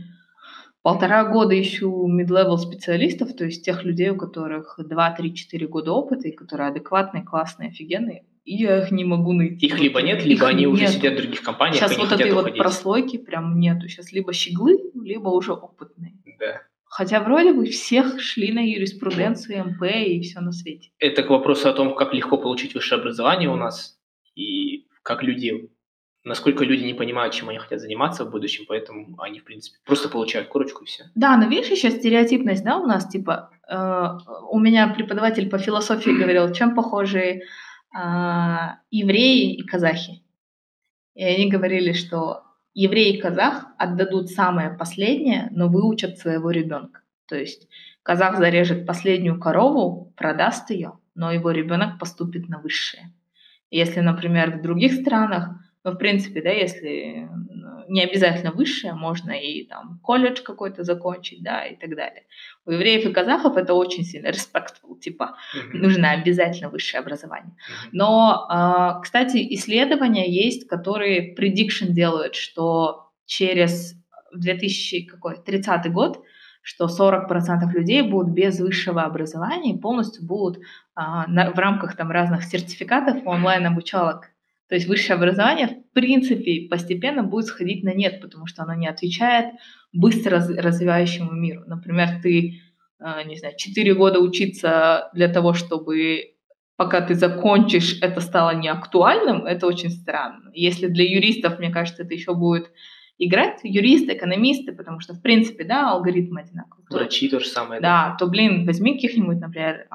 полтора года ищу mid-level специалистов, то есть тех людей, у которых 2, 3, 4 года опыта, и которые адекватные, классные, офигенные, и я их не могу найти. Их либо нет, либо их они нет. уже сидят в других компаниях. Сейчас вот этой вот прослойки прям нету. Сейчас либо щеглы, либо уже опытные. Да. Хотя вроде бы всех шли на юриспруденцию, МП и все на свете. Это к вопросу о том, как легко получить высшее образование у нас и как люди насколько люди не понимают, чем они хотят заниматься в будущем, поэтому они, в принципе, просто получают корочку и все. Да, но видишь, еще стереотипность, да, у нас, типа, э, у меня преподаватель по философии говорил, чем похожи э, евреи и казахи. И они говорили, что еврей и казах отдадут самое последнее, но выучат своего ребенка. То есть казах зарежет последнюю корову, продаст ее, но его ребенок поступит на высшее. Если, например, в других странах но, в принципе, да, если не обязательно высшее, можно и там колледж какой-то закончить, да, и так далее. У евреев и казахов это очень сильно respectful, типа, mm-hmm. нужно обязательно высшее образование. Mm-hmm. Но, а, кстати, исследования есть, которые prediction делают, что через 2030 год что 40% людей будут без высшего образования и полностью будут а, на, в рамках там разных сертификатов онлайн-обучалок То есть высшее образование, в принципе, постепенно будет сходить на нет, потому что оно не отвечает быстро развивающему миру. Например, ты, э, не знаю, 4 года учиться для того, чтобы пока ты закончишь, это стало неактуальным, это очень странно. Если для юристов, мне кажется, это еще будет играть юристы, экономисты, потому что, в принципе, да, алгоритмы одинаковые. Врачи то же самое. Да, да то, блин, возьми каких-нибудь, например,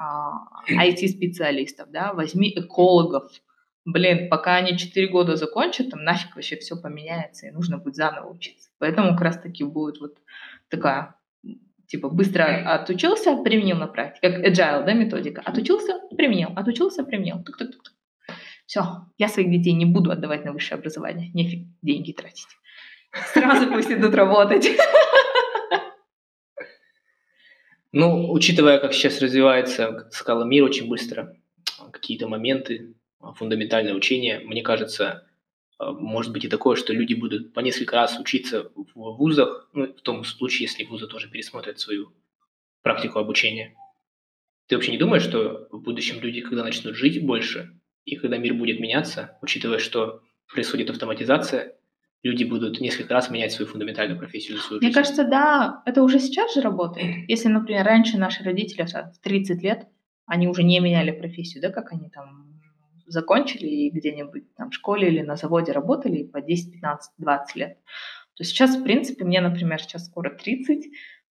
IT-специалистов, а, да, возьми экологов. Блин, пока они 4 года закончат, там нафиг вообще все поменяется, и нужно будет заново учиться. Поэтому как раз-таки будет вот такая типа быстро отучился, применил на практике, как agile, да, методика. Отучился, применил, отучился, применил. Тук-тук-тук. Все, я своих детей не буду отдавать на высшее образование. Нефиг деньги тратить. Сразу пусть идут работать. Ну, учитывая, как сейчас развивается, как ты сказала, мир очень быстро, какие-то моменты, фундаментальное учение, мне кажется, э, может быть и такое, что люди будут по несколько раз учиться в вузах, ну, в том случае, если вузы тоже пересмотрят свою практику обучения. Ты вообще не думаешь, что в будущем люди, когда начнут жить больше, и когда мир будет меняться, учитывая, что происходит автоматизация, люди будут несколько раз менять свою фундаментальную профессию свою Мне кажется, да, это уже сейчас же работает. Если, например, раньше наши родители в 30 лет, они уже не меняли профессию, да, как они там закончили и где-нибудь там в школе или на заводе работали по 10, 15, 20 лет, то сейчас, в принципе, мне, например, сейчас скоро 30,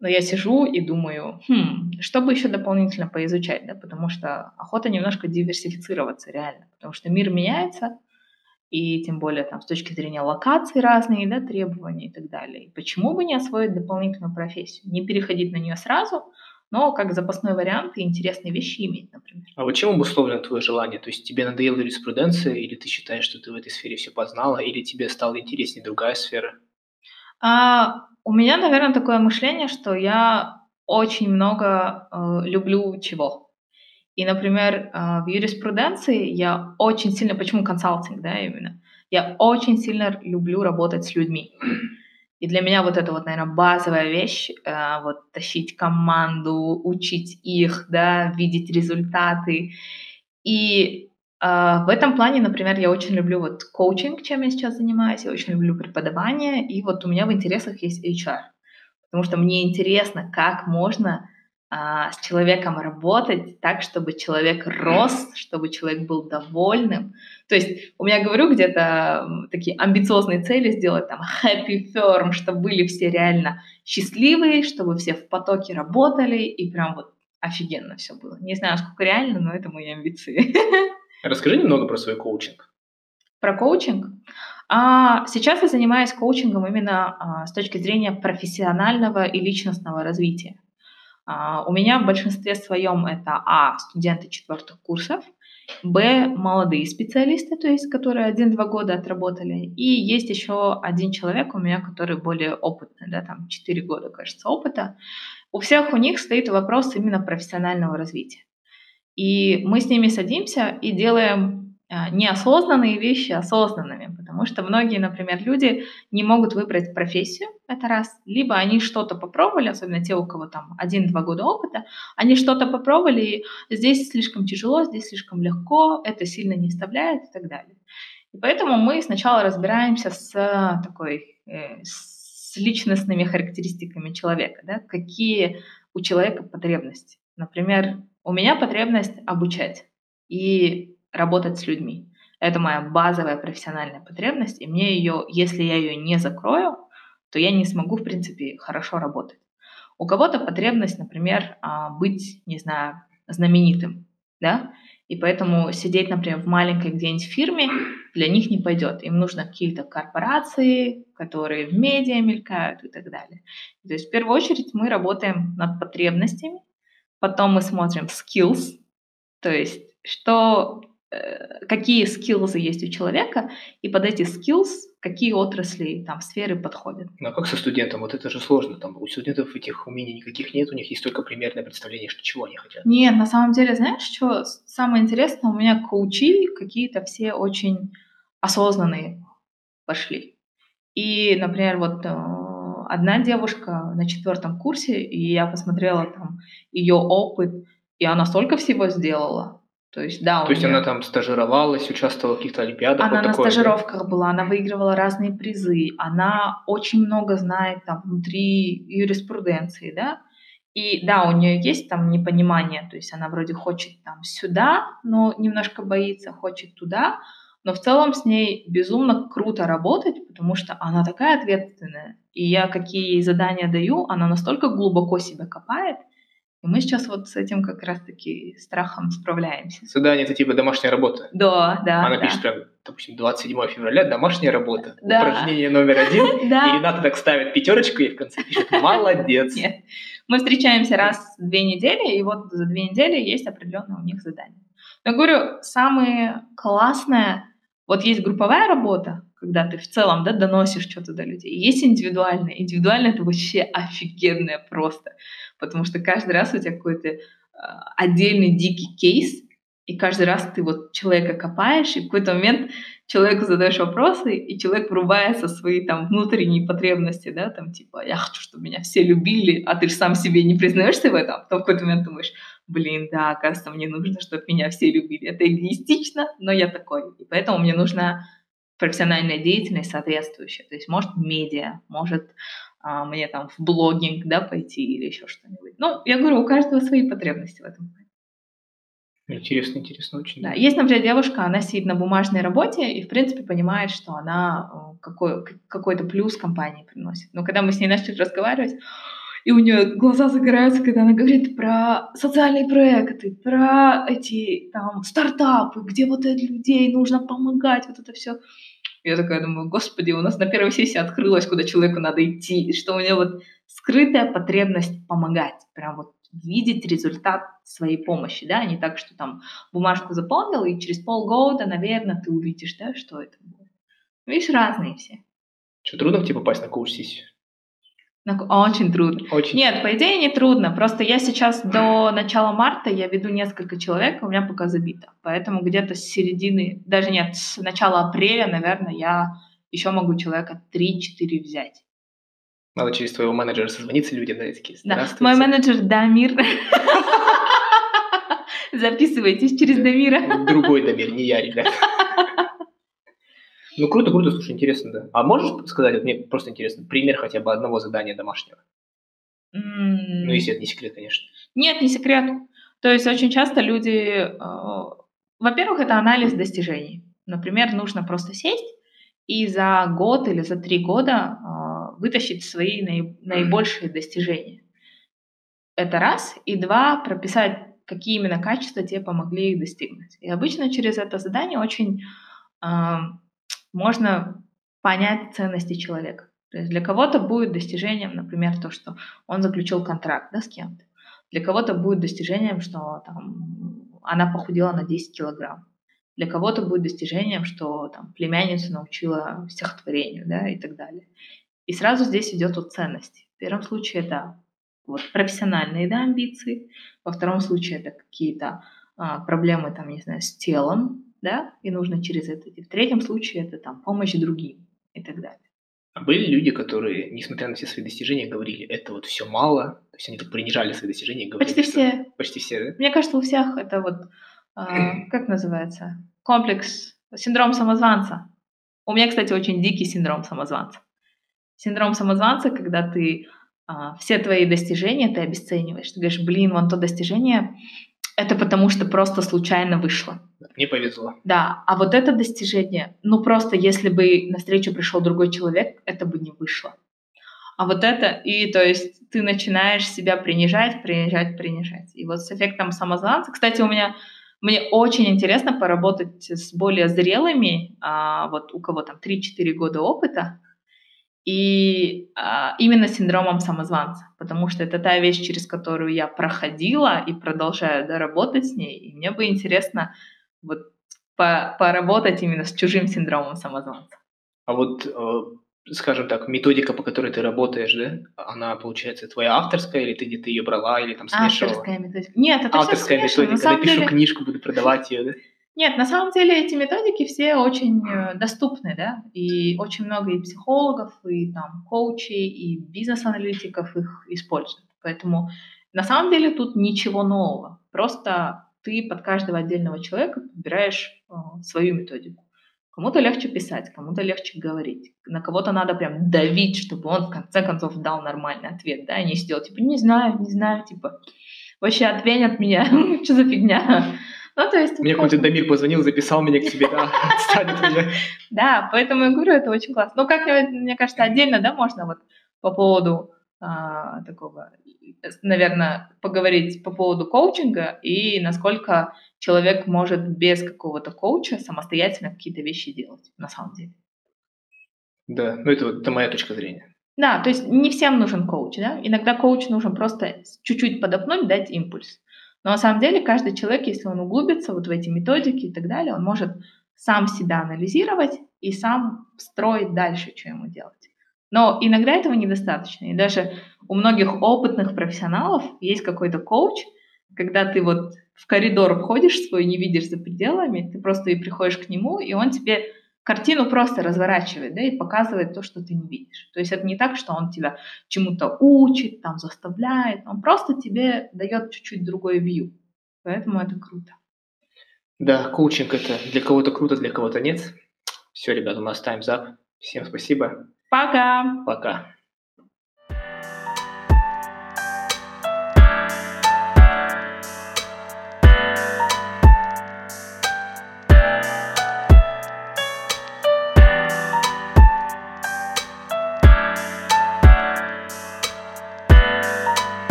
но я сижу и думаю, хм, что бы еще дополнительно поизучать, да, потому что охота немножко диверсифицироваться реально, потому что мир меняется, и тем более там с точки зрения локаций разные, да, требования и так далее. И почему бы не освоить дополнительную профессию? Не переходить на нее сразу, но как запасной вариант и интересные вещи иметь, например. А вот чем обусловлено твое желание? То есть тебе надоела юриспруденция, или ты считаешь, что ты в этой сфере все познала, или тебе стала интереснее другая сфера? А, у меня, наверное, такое мышление, что я очень много э, люблю чего. И, например, э, в юриспруденции я очень сильно, почему консалтинг, да, именно, я очень сильно люблю работать с людьми. И для меня вот это вот, наверное, базовая вещь, э, вот тащить команду, учить их, да, видеть результаты. И э, в этом плане, например, я очень люблю вот коучинг, чем я сейчас занимаюсь, я очень люблю преподавание, и вот у меня в интересах есть HR, потому что мне интересно, как можно а, с человеком работать так, чтобы человек рос, чтобы человек был довольным. То есть у меня, говорю, где-то такие амбициозные цели сделать, там, happy firm, чтобы были все реально счастливые, чтобы все в потоке работали, и прям вот офигенно все было. Не знаю, сколько реально, но это мои амбиции. Расскажи немного про свой коучинг. Про коучинг? А сейчас я занимаюсь коучингом именно а, с точки зрения профессионального и личностного развития. А, у меня в большинстве своем это А, студенты четвертых курсов, Б, молодые специалисты, то есть которые один-два года отработали, и есть еще один человек у меня, который более опытный, да, там 4 года, кажется, опыта. У всех у них стоит вопрос именно профессионального развития. И мы с ними садимся и делаем неосознанные вещи осознанными, потому что многие, например, люди не могут выбрать профессию, это раз, либо они что-то попробовали, особенно те, у кого там один-два года опыта, они что-то попробовали, и здесь слишком тяжело, здесь слишком легко, это сильно не вставляет и так далее. И поэтому мы сначала разбираемся с такой, э, с личностными характеристиками человека, да, какие у человека потребности. Например, у меня потребность обучать. И работать с людьми. Это моя базовая профессиональная потребность, и мне ее, если я ее не закрою, то я не смогу, в принципе, хорошо работать. У кого-то потребность, например, а, быть, не знаю, знаменитым, да, и поэтому сидеть, например, в маленькой где-нибудь фирме для них не пойдет. Им нужно какие-то корпорации, которые в медиа мелькают и так далее. То есть в первую очередь мы работаем над потребностями, потом мы смотрим skills, то есть что какие скиллзы есть у человека, и под эти skills какие отрасли, там, сферы подходят. Ну а как со студентом? Вот это же сложно. Там у студентов этих умений никаких нет, у них есть только примерное представление, что чего они хотят. Нет, на самом деле, знаешь, что самое интересное, у меня коучи какие-то все очень осознанные пошли. И, например, вот э, одна девушка на четвертом курсе, и я посмотрела там ее опыт, и она столько всего сделала, То есть, да, То есть нее... она там стажировалась, участвовала в каких-то олимпиадах? Она вот на такое, стажировках да? была, она выигрывала разные призы, она очень много знает там внутри юриспруденции, да, и да, у нее есть там непонимание, то есть она вроде хочет там сюда, но немножко боится, хочет туда, но в целом с ней безумно круто работать, потому что она такая ответственная. И я какие ей задания даю, она настолько глубоко себя копает, и мы сейчас вот с этим как раз-таки страхом справляемся. Задание это типа домашняя работа? Да, да. Она да. пишет прям, допустим, 27 февраля домашняя работа. Да. Упражнение номер один. Да. И Рената так ставит пятерочку и в конце пишет «молодец». Нет. Мы встречаемся раз в две недели, и вот за две недели есть определенные у них задания. Но говорю, самое классное, вот есть групповая работа, когда ты в целом да, доносишь что-то до людей. Есть индивидуальное. Индивидуальное это вообще офигенное просто потому что каждый раз у тебя какой-то э, отдельный дикий кейс, и каждый раз ты вот человека копаешь, и в какой-то момент человеку задаешь вопросы, и человек врубается свои там внутренние потребности, да, там типа, я хочу, чтобы меня все любили, а ты же сам себе не признаешься в этом, а потом в какой-то момент думаешь, блин, да, оказывается, мне нужно, чтобы меня все любили. Это эгоистично, но я такой. И поэтому мне нужна профессиональная деятельность соответствующая. То есть, может, медиа, может, а, мне там в блогинг, да, пойти или еще что-нибудь. Ну, я говорю, у каждого свои потребности в этом. Интересно, интересно очень. Да. Есть, например, девушка, она сидит на бумажной работе и, в принципе, понимает, что она э, какой, какой-то плюс компании приносит. Но когда мы с ней начали разговаривать, и у нее глаза загораются, когда она говорит про социальные проекты, про эти там стартапы, где вот этих людей нужно помогать, вот это все. Я такая думаю, господи, у нас на первой сессии открылось, куда человеку надо идти, что у него вот скрытая потребность помогать, прям вот видеть результат своей помощи, да, не так, что там бумажку заполнил, и через полгода, наверное, ты увидишь, да, что это будет. Видишь, разные все. Что, трудно тебе попасть на коуч-сессию? Очень трудно. Очень. Нет, по идее не трудно. Просто я сейчас до начала марта я веду несколько человек, у меня пока забито. Поэтому где-то с середины, даже нет, с начала апреля, наверное, я еще могу человека 3-4 взять. Надо через твоего менеджера созвониться людям, да, такие, Да, мой менеджер Дамир. Записывайтесь через Дамира. Другой Дамир, не я, ребят. Ну, круто, круто, слушай, интересно, да. А можешь сказать, вот мне просто интересно, пример хотя бы одного задания домашнего? Mm. Ну, если это не секрет, конечно. Нет, не секрет. То есть очень часто люди... Э, во-первых, это анализ достижений. Например, нужно просто сесть и за год или за три года э, вытащить свои наи- наибольшие достижения. Это раз. И два, прописать, какие именно качества тебе помогли их достигнуть. И обычно через это задание очень э, можно понять ценности человека. То есть для кого-то будет достижением, например, то, что он заключил контракт да, с кем-то. Для кого-то будет достижением, что там, она похудела на 10 килограмм. Для кого-то будет достижением, что там, племянницу научила стихотворению да, и так далее. И сразу здесь идет от ценности. В первом случае это вот, профессиональные да, амбиции, во втором случае это какие-то а, проблемы там, не знаю, с телом, да, и нужно через это идти. В третьем случае это там помощь другим и так далее. А были люди, которые, несмотря на все свои достижения, говорили, это вот все мало, то есть они так принижали свои достижения, говорили, Почти все. Почти все, да? Мне кажется, у всех это вот, э, как называется, комплекс, синдром самозванца. У меня, кстати, очень дикий синдром самозванца. Синдром самозванца, когда ты э, все твои достижения ты обесцениваешь. Ты говоришь, блин, вон то достижение, это потому что просто случайно вышло. Мне повезло. Да, а вот это достижение, ну просто если бы на встречу пришел другой человек, это бы не вышло. А вот это, и то есть ты начинаешь себя принижать, принижать, принижать. И вот с эффектом самозванца, кстати, у меня мне очень интересно поработать с более зрелыми, а, вот у кого там 3-4 года опыта, и а, именно синдромом самозванца, потому что это та вещь, через которую я проходила и продолжаю да, работать с ней, и мне бы интересно вот по поработать именно с чужим синдромом самозванца. А вот, э, скажем так, методика, по которой ты работаешь, да, она, получается, твоя авторская, или ты где-то ее брала, или там смешивала? Авторская методика. Нет, это Авторская все методика, на напишу деле... книжку, буду продавать ее, да? Нет, на самом деле эти методики все очень э, доступны, да, и очень много и психологов, и там коучей, и бизнес-аналитиков их используют. Поэтому на самом деле тут ничего нового. Просто ты под каждого отдельного человека подбираешь э, свою методику. Кому-то легче писать, кому-то легче говорить. На кого-то надо прям давить, чтобы он в конце концов дал нормальный ответ, да, и не сидел, типа, не знаю, не знаю, типа, вообще отвень от меня, что за фигня. Ну, то есть... Мне какой-то Дамир позвонил, записал меня к себе, да, отстанет меня. Да, поэтому я говорю, это очень классно. Ну, как, мне кажется, отдельно, да, можно вот по поводу а, такого, наверное, поговорить по поводу коучинга и насколько человек может без какого-то коуча самостоятельно какие-то вещи делать, на самом деле. Да, ну это, это моя точка зрения. Да, то есть не всем нужен коуч, да? Иногда коуч нужен просто чуть-чуть подопнуть, дать импульс. Но на самом деле каждый человек, если он углубится вот в эти методики и так далее, он может сам себя анализировать и сам строить дальше, что ему делать. Но иногда этого недостаточно. И даже у многих опытных профессионалов есть какой-то коуч, когда ты вот в коридор входишь свой, не видишь за пределами, ты просто и приходишь к нему, и он тебе картину просто разворачивает, да, и показывает то, что ты не видишь. То есть это не так, что он тебя чему-то учит, там, заставляет, он просто тебе дает чуть-чуть другой вью. Поэтому это круто. Да, коучинг это для кого-то круто, для кого-то нет. Все, ребята, у нас up. Всем спасибо. Пока. Пока.